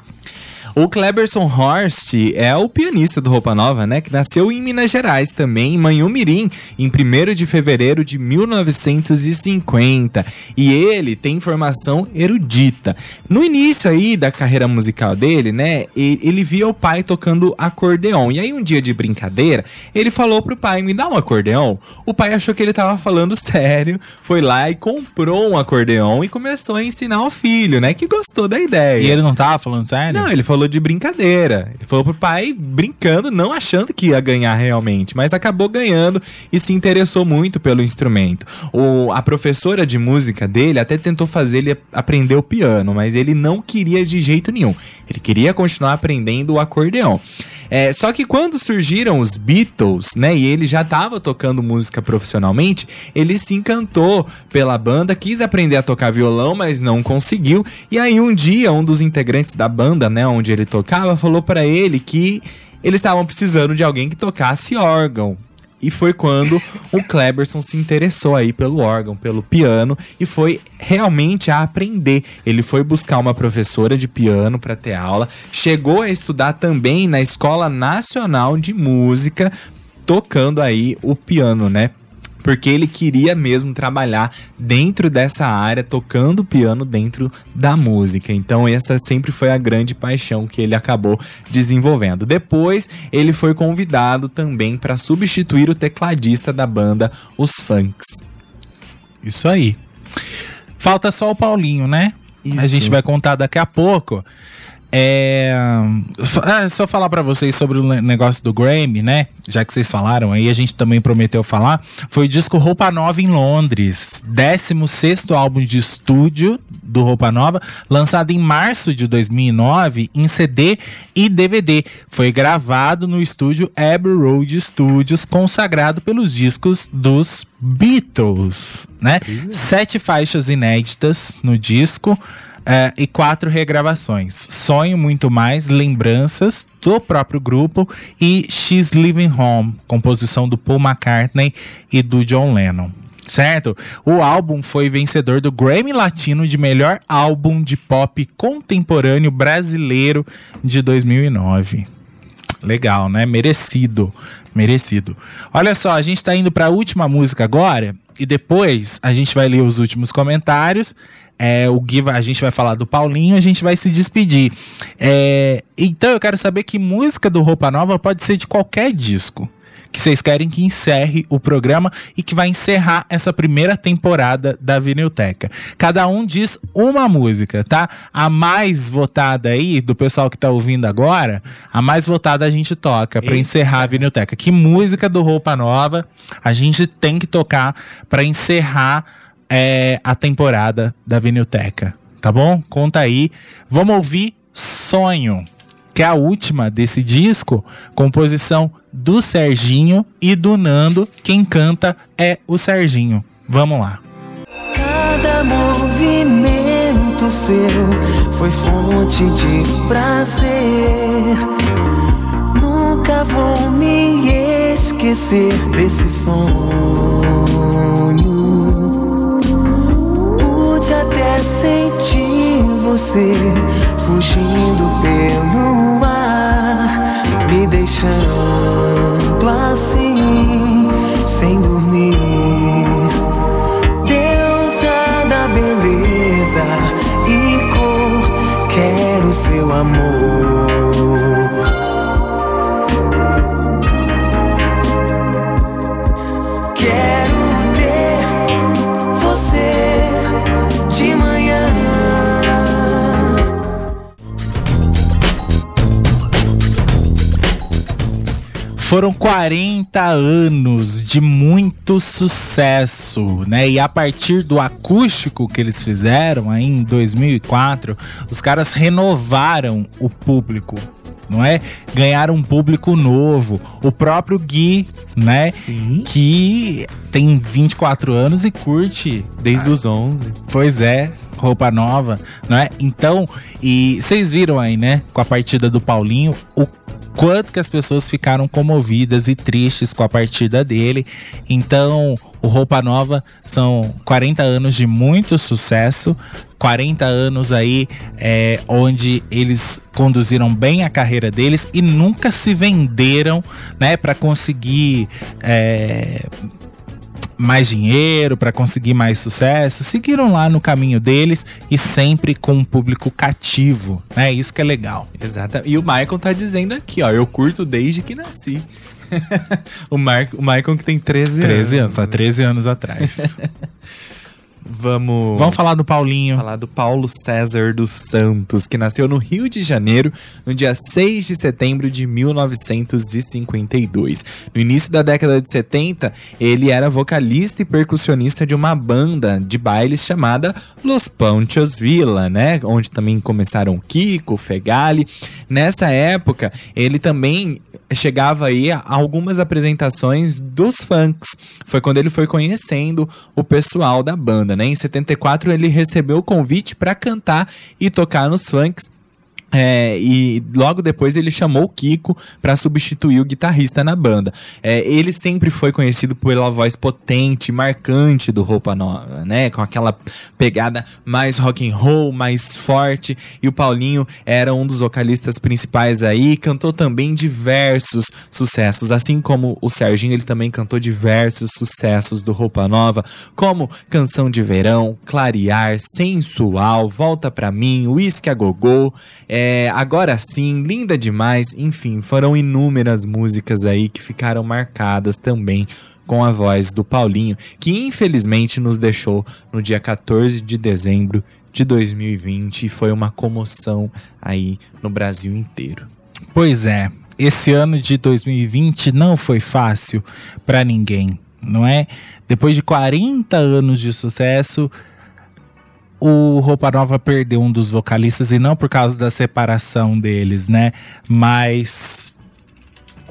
O Cleberson Horst é o pianista do Roupa Nova, né? Que nasceu em Minas Gerais também, em Manhumirim, em 1 de fevereiro de 1950. E ele tem formação erudita. No início aí da carreira musical dele, né? Ele via o pai tocando acordeon. E aí, um dia de brincadeira, ele falou pro pai: Me dá um acordeon. O pai achou que ele tava falando sério, foi lá e comprou um acordeon e começou a ensinar o filho, né? Que gostou da ideia. E ele não tava falando sério? Não, ele falou de brincadeira. Ele falou pro pai brincando, não achando que ia ganhar realmente, mas acabou ganhando e se interessou muito pelo instrumento. O, a professora de música dele até tentou fazer ele aprender o piano, mas ele não queria de jeito nenhum. Ele queria continuar aprendendo o acordeão. É, só que quando surgiram os Beatles, né, e ele já estava tocando música profissionalmente, ele se encantou pela banda, quis aprender a tocar violão, mas não conseguiu. E aí um dia um dos integrantes da banda, né, onde ele tocava, falou para ele que eles estavam precisando de alguém que tocasse órgão. E foi quando o Kleberson se interessou aí pelo órgão, pelo piano e foi realmente a aprender. Ele foi buscar uma professora de piano para ter aula, chegou a estudar também na Escola Nacional de Música, tocando aí o piano, né? Porque ele queria mesmo trabalhar dentro dessa área, tocando piano dentro da música. Então, essa sempre foi a grande paixão que ele acabou desenvolvendo. Depois, ele foi convidado também para substituir o tecladista da banda, os Funks. Isso aí. Falta só o Paulinho, né? A Isso. gente vai contar daqui a pouco. É, ah, só falar pra vocês sobre o ne- negócio do Grammy, né? Já que vocês falaram aí, a gente também prometeu falar. Foi o disco Roupa Nova em Londres, 16 álbum de estúdio do Roupa Nova, lançado em março de 2009 em CD e DVD. Foi gravado no estúdio Abbey Road Studios, consagrado pelos discos dos Beatles, né? Sete faixas inéditas no disco. É, e quatro regravações. Sonho Muito Mais, Lembranças, do próprio grupo, e She's Living Home, composição do Paul McCartney e do John Lennon. Certo? O álbum foi vencedor do Grammy Latino de melhor álbum de pop contemporâneo brasileiro de 2009. Legal, né? Merecido. Merecido. Olha só, a gente tá indo pra última música agora. E depois a gente vai ler os últimos comentários. É, o Gui, a gente vai falar do Paulinho, a gente vai se despedir. É, então eu quero saber que música do Roupa Nova pode ser de qualquer disco que vocês querem que encerre o programa e que vai encerrar essa primeira temporada da Vinilteca. Cada um diz uma música, tá? A mais votada aí, do pessoal que tá ouvindo agora, a mais votada a gente toca pra Eita. encerrar a Vinilteca. Que música do Roupa Nova a gente tem que tocar pra encerrar é, a temporada da Vinilteca, tá bom? Conta aí. Vamos ouvir Sonho que é a última desse disco, composição do Serginho e do Nando. Quem canta é o Serginho. Vamos lá. Cada movimento seu foi fonte de prazer. Nunca vou me esquecer desse sonho. Sentir você fugindo pelo ar, me deixando assim, sem dormir. Deusa da beleza e cor, quero seu amor. Foram 40 anos de muito sucesso, né? E a partir do acústico que eles fizeram aí em 2004, os caras renovaram o público, não é? Ganharam um público novo. O próprio Gui, né? Sim. Que tem 24 anos e curte Desde os 11. Pois é, roupa nova, não é? Então, e vocês viram aí, né, com a partida do Paulinho, o quanto que as pessoas ficaram comovidas e tristes com a partida dele. Então, o Roupa Nova são 40 anos de muito sucesso, 40 anos aí é, onde eles conduziram bem a carreira deles e nunca se venderam, né, para conseguir é, mais dinheiro, para conseguir mais sucesso, seguiram lá no caminho deles e sempre com um público cativo, né? Isso que é legal. Exato. E o Michael tá dizendo aqui, ó, eu curto desde que nasci. (laughs) o, Mar o Michael que tem 13, 13 anos, anos. há 13 anos atrás. (laughs) Vamos, Vamos falar do Paulinho. falar do Paulo César dos Santos, que nasceu no Rio de Janeiro no dia 6 de setembro de 1952. No início da década de 70, ele era vocalista e percussionista de uma banda de bailes chamada Los Panchos Villa, né? Onde também começaram Kiko, Fegali. Nessa época, ele também chegava aí a algumas apresentações dos funks. Foi quando ele foi conhecendo o pessoal da banda, né? Em 74 ele recebeu o convite para cantar e tocar nos funks. É, e logo depois ele chamou o Kiko para substituir o guitarrista na banda. É, ele sempre foi conhecido pela voz potente, marcante do Roupa Nova, né? Com aquela pegada mais rock and roll, mais forte. E o Paulinho era um dos vocalistas principais aí. Cantou também diversos sucessos, assim como o Serginho, ele também cantou diversos sucessos do Roupa Nova, como Canção de Verão, Clarear, Sensual, Volta Pra Mim, Whisky a Gogô. É, agora sim, linda demais. Enfim, foram inúmeras músicas aí que ficaram marcadas também com a voz do Paulinho, que infelizmente nos deixou no dia 14 de dezembro de 2020 e foi uma comoção aí no Brasil inteiro. Pois é, esse ano de 2020 não foi fácil para ninguém, não é? Depois de 40 anos de sucesso, o Roupa Nova perdeu um dos vocalistas e não por causa da separação deles, né? Mas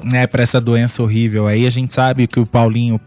né, para essa doença horrível aí, a gente sabe que o Paulinho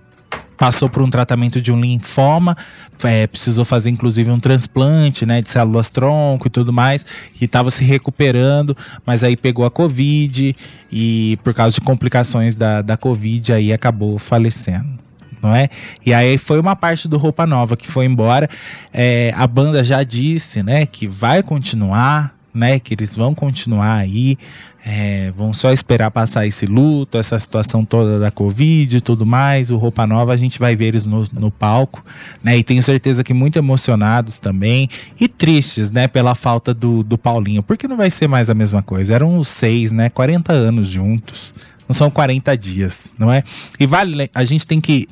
passou por um tratamento de um linfoma, é, precisou fazer inclusive um transplante, né, de células tronco e tudo mais, e estava se recuperando, mas aí pegou a Covid e por causa de complicações da, da Covid aí acabou falecendo. Não é? E aí foi uma parte do Roupa Nova que foi embora. É, a banda já disse, né, que vai continuar, né, que eles vão continuar aí, é, vão só esperar passar esse luto, essa situação toda da Covid e tudo mais. O Roupa Nova, a gente vai ver eles no, no palco, né? E tenho certeza que muito emocionados também e tristes, né? Pela falta do, do Paulinho, porque não vai ser mais a mesma coisa. Eram os seis, né? 40 anos juntos. Não são 40 dias, não é? E vale, a gente tem que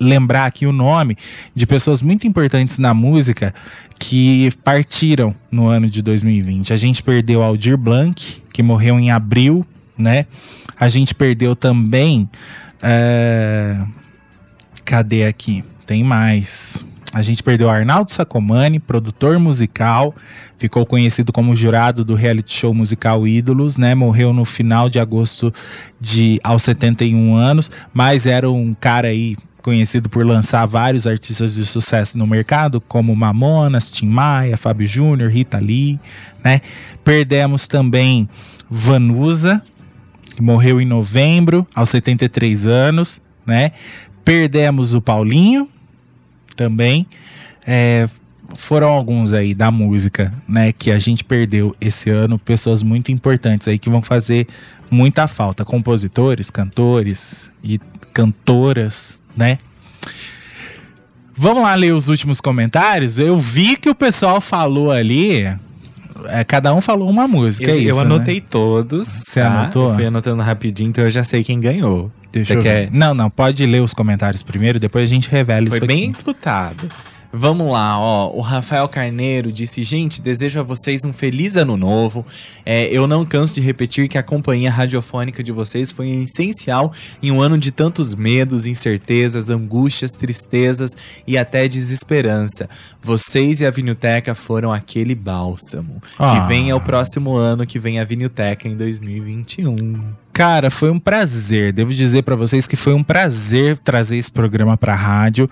lembrar aqui o nome de pessoas muito importantes na música que partiram no ano de 2020. A gente perdeu Aldir Blanc, que morreu em abril, né? A gente perdeu também. é, Cadê aqui? Tem mais. A gente perdeu Arnaldo Sacomani, produtor musical, ficou conhecido como jurado do reality show musical Ídolos, né? Morreu no final de agosto de aos 71 anos, mas era um cara aí conhecido por lançar vários artistas de sucesso no mercado, como Mamonas, Tim Maia, Fábio Júnior, Rita Lee, né? Perdemos também Vanusa, que morreu em novembro, aos 73 anos, né? Perdemos o Paulinho, também. É, foram alguns aí da música, né, que a gente perdeu esse ano, pessoas muito importantes aí que vão fazer muita falta, compositores, cantores e cantoras, né? Vamos lá ler os últimos comentários. Eu vi que o pessoal falou ali, é, cada um falou uma música, Eu, é isso, eu né? anotei todos. Você tá? anotou? Eu fui anotando rapidinho, então eu já sei quem ganhou. Deixa Você quer? ver. Não, não, pode ler os comentários primeiro, depois a gente revela Foi isso bem aqui. disputado. Vamos lá, ó. O Rafael Carneiro disse: Gente, desejo a vocês um feliz ano novo. É, eu não canso de repetir que a companhia radiofônica de vocês foi essencial em um ano de tantos medos, incertezas, angústias, tristezas e até desesperança. Vocês e a Vinilteca foram aquele bálsamo. Ah. Que venha o próximo ano, que vem a Vinilteca em 2021. Cara, foi um prazer. Devo dizer pra vocês que foi um prazer trazer esse programa pra rádio.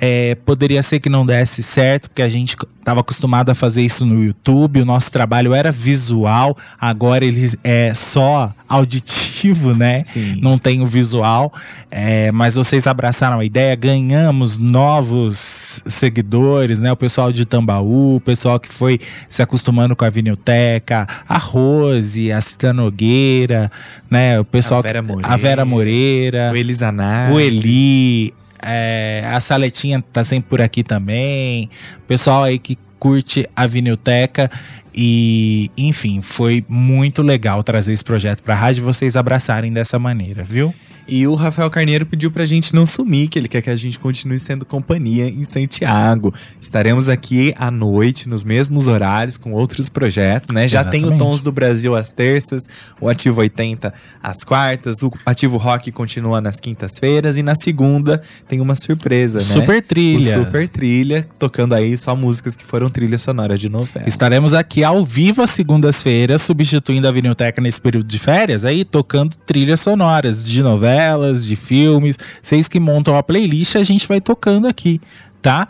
É, poderia ser que não desse certo, porque a gente estava acostumado a fazer isso no YouTube. O nosso trabalho era visual, agora ele é só auditivo, né? Sim. Não tem o visual, é, mas vocês abraçaram a ideia, ganhamos novos seguidores, né? O pessoal de Tambaú, o pessoal que foi se acostumando com a Vinilteca, a Rose, a Cita Nogueira, né? O pessoal A Vera Moreira. a Vera Moreira, O Elisanar. o Eli, é, a Saletinha tá sempre por aqui também. Pessoal aí que curte a Vinilteca. E, enfim, foi muito legal trazer esse projeto pra rádio e vocês abraçarem dessa maneira, viu? E o Rafael Carneiro pediu pra gente não sumir, que ele quer que a gente continue sendo companhia em Santiago. Estaremos aqui à noite, nos mesmos horários, com outros projetos, né? Já tem o Exatamente. Tons do Brasil às terças, o Ativo 80 às quartas, o Ativo Rock continua nas quintas-feiras e na segunda tem uma surpresa, né? Super trilha. O Super Trilha, tocando aí só músicas que foram trilha sonora de novela. Estaremos aqui ao vivo às segundas-feiras, substituindo a Vinilteca nesse período de férias, aí tocando trilhas sonoras de novelas, de filmes. Vocês que montam a playlist, a gente vai tocando aqui, tá?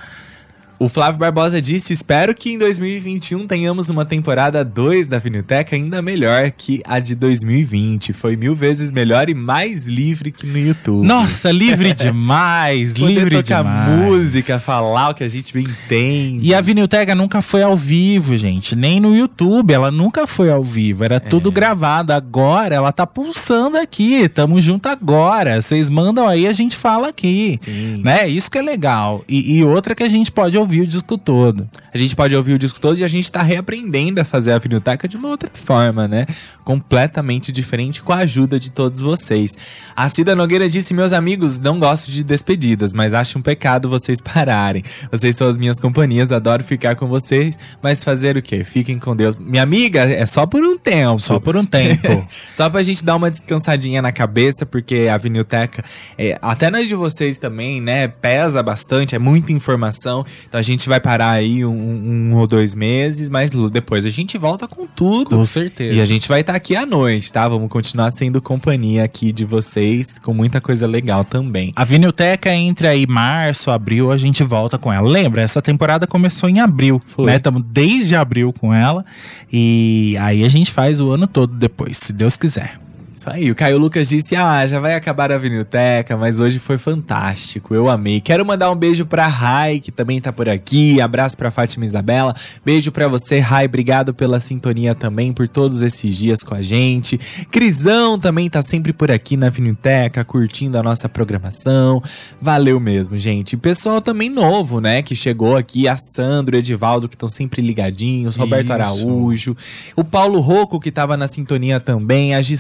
O Flávio Barbosa disse: Espero que em 2021 tenhamos uma temporada 2 da Vinilteca ainda melhor que a de 2020. Foi mil vezes melhor e mais livre que no YouTube. Nossa, livre (laughs) demais, Poder livre tocar demais. música, falar o que a gente bem entende. E a Vinilteca nunca foi ao vivo, gente. Nem no YouTube. Ela nunca foi ao vivo. Era tudo gravado. Agora ela tá pulsando aqui. Tamo junto agora. Vocês mandam aí, a gente fala aqui. Sim. Né? Isso que é legal. E, e outra que a gente pode ouvir o disco todo. A gente pode ouvir o disco todo e a gente tá reaprendendo a fazer a Vinilteca de uma outra forma, né? Completamente diferente com a ajuda de todos vocês. A Cida Nogueira disse: Meus amigos, não gosto de despedidas, mas acho um pecado vocês pararem. Vocês são as minhas companhias, adoro ficar com vocês, mas fazer o quê? Fiquem com Deus. Minha amiga, é só por um tempo. Só por um tempo. (laughs) Só pra gente dar uma descansadinha na cabeça, porque a Vinilteca, é, até nós de vocês também, né, pesa bastante, é muita informação. Então a gente vai parar aí um, um ou dois meses, mas depois a gente volta com tudo. com certeza. E a gente vai estar aqui à noite, tá? Vamos continuar sendo companhia aqui de vocês, com muita coisa legal também. A Vinilteca entre aí março, abril, a gente volta com ela. Lembra, essa temporada começou em abril, Foi. né? Estamos desde abril com ela. E aí a gente faz o ano todo depois, se Deus quiser. Isso aí, o Caio Lucas disse: Ah, já vai acabar a Vinilteca, mas hoje foi fantástico, eu amei. Quero mandar um beijo pra Rai, que também tá por aqui. Abraço pra Fátima Isabela. Beijo pra você, Rai. Obrigado pela sintonia também, por todos esses dias com a gente. Crisão também tá sempre por aqui na Vinilteca, curtindo a nossa programação. Valeu mesmo, gente. E pessoal também novo, né, que chegou aqui: a Sandro, o Edivaldo, que estão sempre ligadinhos, Roberto Isso. Araújo, o Paulo Rocco, que tava na sintonia também, a Gi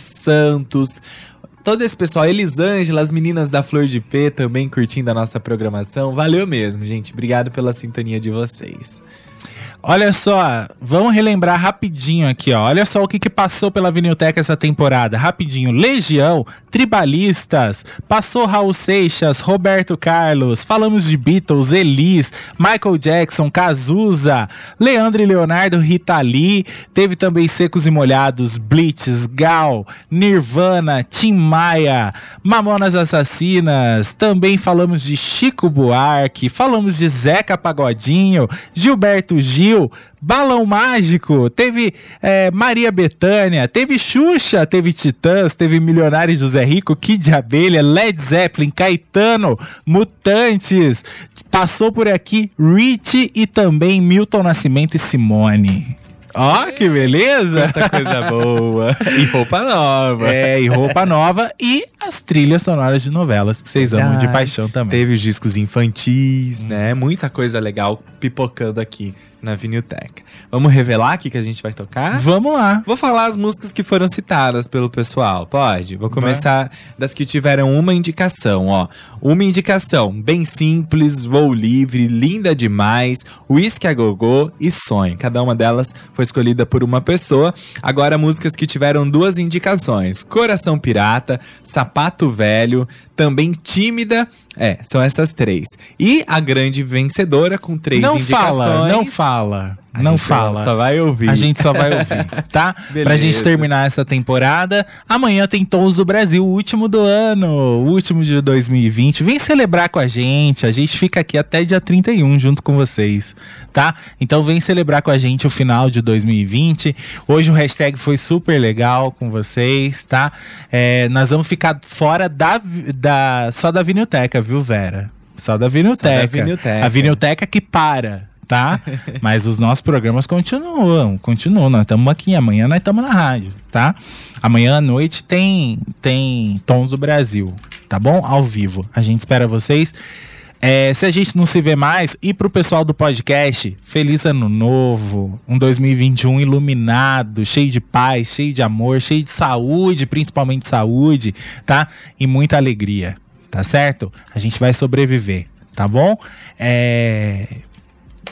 Santos. Todo esse pessoal, Elisângela, as meninas da Flor de P também curtindo a nossa programação. Valeu mesmo, gente. Obrigado pela sintonia de vocês. Olha só, vamos relembrar rapidinho aqui, ó. Olha só o que, que passou pela Vinilteca essa temporada. Rapidinho. Legião, Tribalistas, passou Raul Seixas, Roberto Carlos, falamos de Beatles, Elis, Michael Jackson, Cazuza, Leandro e Leonardo, Rita Lee, teve também Secos e Molhados, Blitz, Gal, Nirvana, Tim Maia, Mamonas Assassinas, também falamos de Chico Buarque, falamos de Zeca Pagodinho, Gilberto Gil, Balão Mágico, teve é, Maria Bethânia, teve Xuxa, teve Titãs, teve Milionário José Rico, Kid de Abelha, Led Zeppelin, Caetano, Mutantes, passou por aqui Rich e também Milton Nascimento e Simone. Ó, que beleza! Quanta coisa boa. E roupa nova. É, e roupa nova e as trilhas sonoras de novelas que vocês amam de paixão também. Teve os discos infantis, né? Muita coisa legal pipocando aqui na Vinilteca. Vamos revelar aqui que a gente vai tocar? Vamos lá. Vou falar as músicas que foram citadas pelo pessoal, pode? Vou começar das que tiveram uma indicação, ó. Uma indicação, bem simples, voo livre, linda demais, whisky a gogô e sonho. Cada uma delas foi escolhida por uma pessoa. Agora, músicas que tiveram duas indicações: Coração Pirata, Sapato Velho, também Tímida. É, são essas três. E a grande vencedora com três Não indicações. fala, não fala, A não fala. Só vai ouvir. A gente só vai ouvir, tá? (laughs) Pra Beleza. gente terminar essa temporada. Amanhã tem Tons do Brasil, o último do ano, o último de 2020. Vem celebrar com a gente. A gente fica aqui até dia 31 junto com vocês, tá? Então vem celebrar com a gente o final de 2020. Hoje o hashtag foi super legal com vocês, tá? É, nós vamos ficar fora da, da só da Vinilteca, viu, Vera? Só da Vinilteca. Vinilteca. A Vinilteca que para, tá? Mas os nossos programas continuam, continuam. Nós estamos aqui, amanhã nós estamos na rádio, tá? Amanhã à noite tem, tem Tons do Brasil, tá bom? Ao vivo. A gente espera vocês. É, se a gente não se vê mais, e pro pessoal do podcast, feliz ano novo, um 2021 iluminado, cheio de paz, cheio de amor, cheio de saúde, principalmente saúde, tá? E muita alegria, tá certo? A gente vai sobreviver, tá bom? É,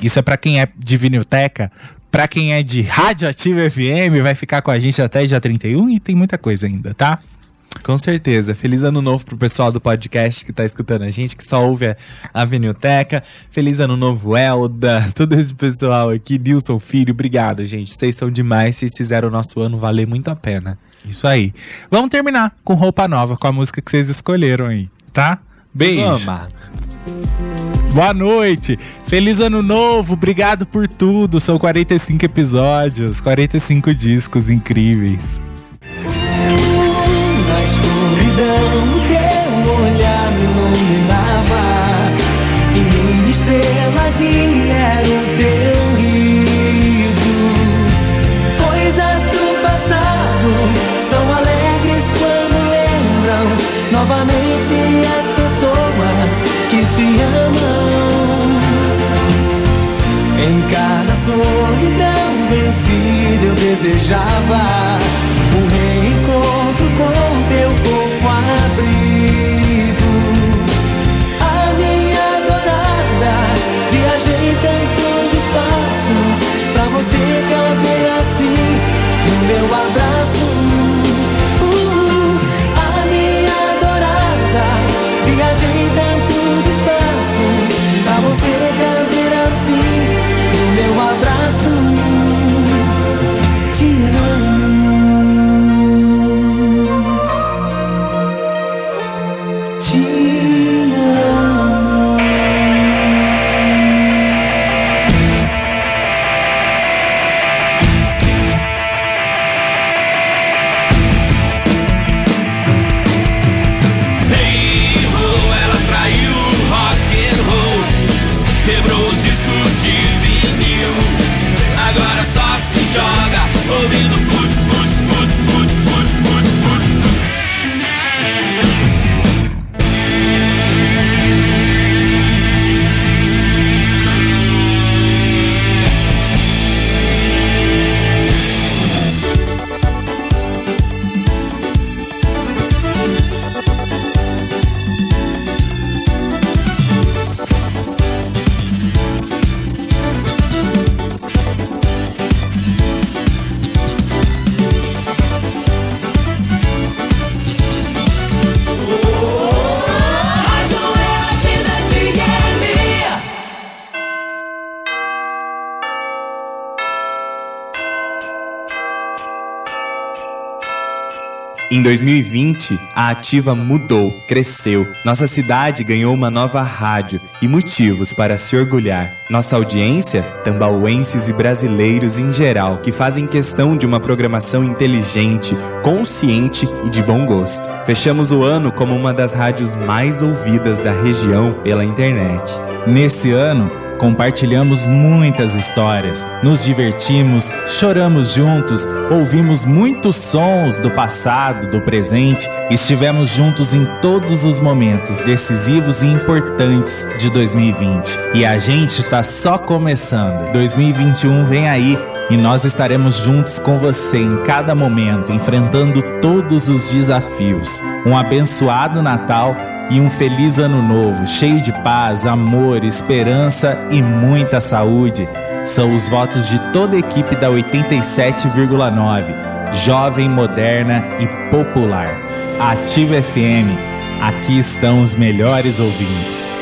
isso é pra quem é de vinilteca. Pra quem é de Radioativo FM, vai ficar com a gente até dia 31 e tem muita coisa ainda, tá? Com certeza. Feliz ano novo pro pessoal do podcast que tá escutando a gente, que só ouve a, Vinilteca. Feliz ano novo, Elda, (laughs) todo esse pessoal aqui, Nilson Filho, obrigado, gente. Vocês são demais, vocês fizeram o nosso ano valer muito a pena. Isso aí. Vamos terminar com roupa nova, com a música que vocês escolheram aí, tá? Beijo. Amar. Boa noite. Feliz ano novo. Obrigado por tudo. São 45 episódios, 45 discos incríveis. Desejava um reencontro com teu corpo abrigo. A minha adorada, viajei tantos espaços pra você caber assim no meu abraço. 2020, a Ativa mudou, cresceu. Nossa cidade ganhou uma nova rádio e motivos para se orgulhar. Nossa audiência, tambauenses e brasileiros em geral, que fazem questão de uma programação inteligente, consciente e de bom gosto. Fechamos o ano como uma das rádios mais ouvidas da região pela internet. Nesse ano, Compartilhamos muitas histórias, nos divertimos, choramos juntos, ouvimos muitos sons do passado, do presente, estivemos juntos em todos os momentos decisivos e importantes de 2020. E a gente está só começando. 2021 vem aí e nós estaremos juntos com você em cada momento, enfrentando todos os desafios. Um abençoado Natal e um feliz ano novo, cheio de paz, amor, esperança e muita saúde. São os votos de toda a equipe da 87,9, jovem, moderna e popular. Ativa FM, aqui estão os melhores ouvintes.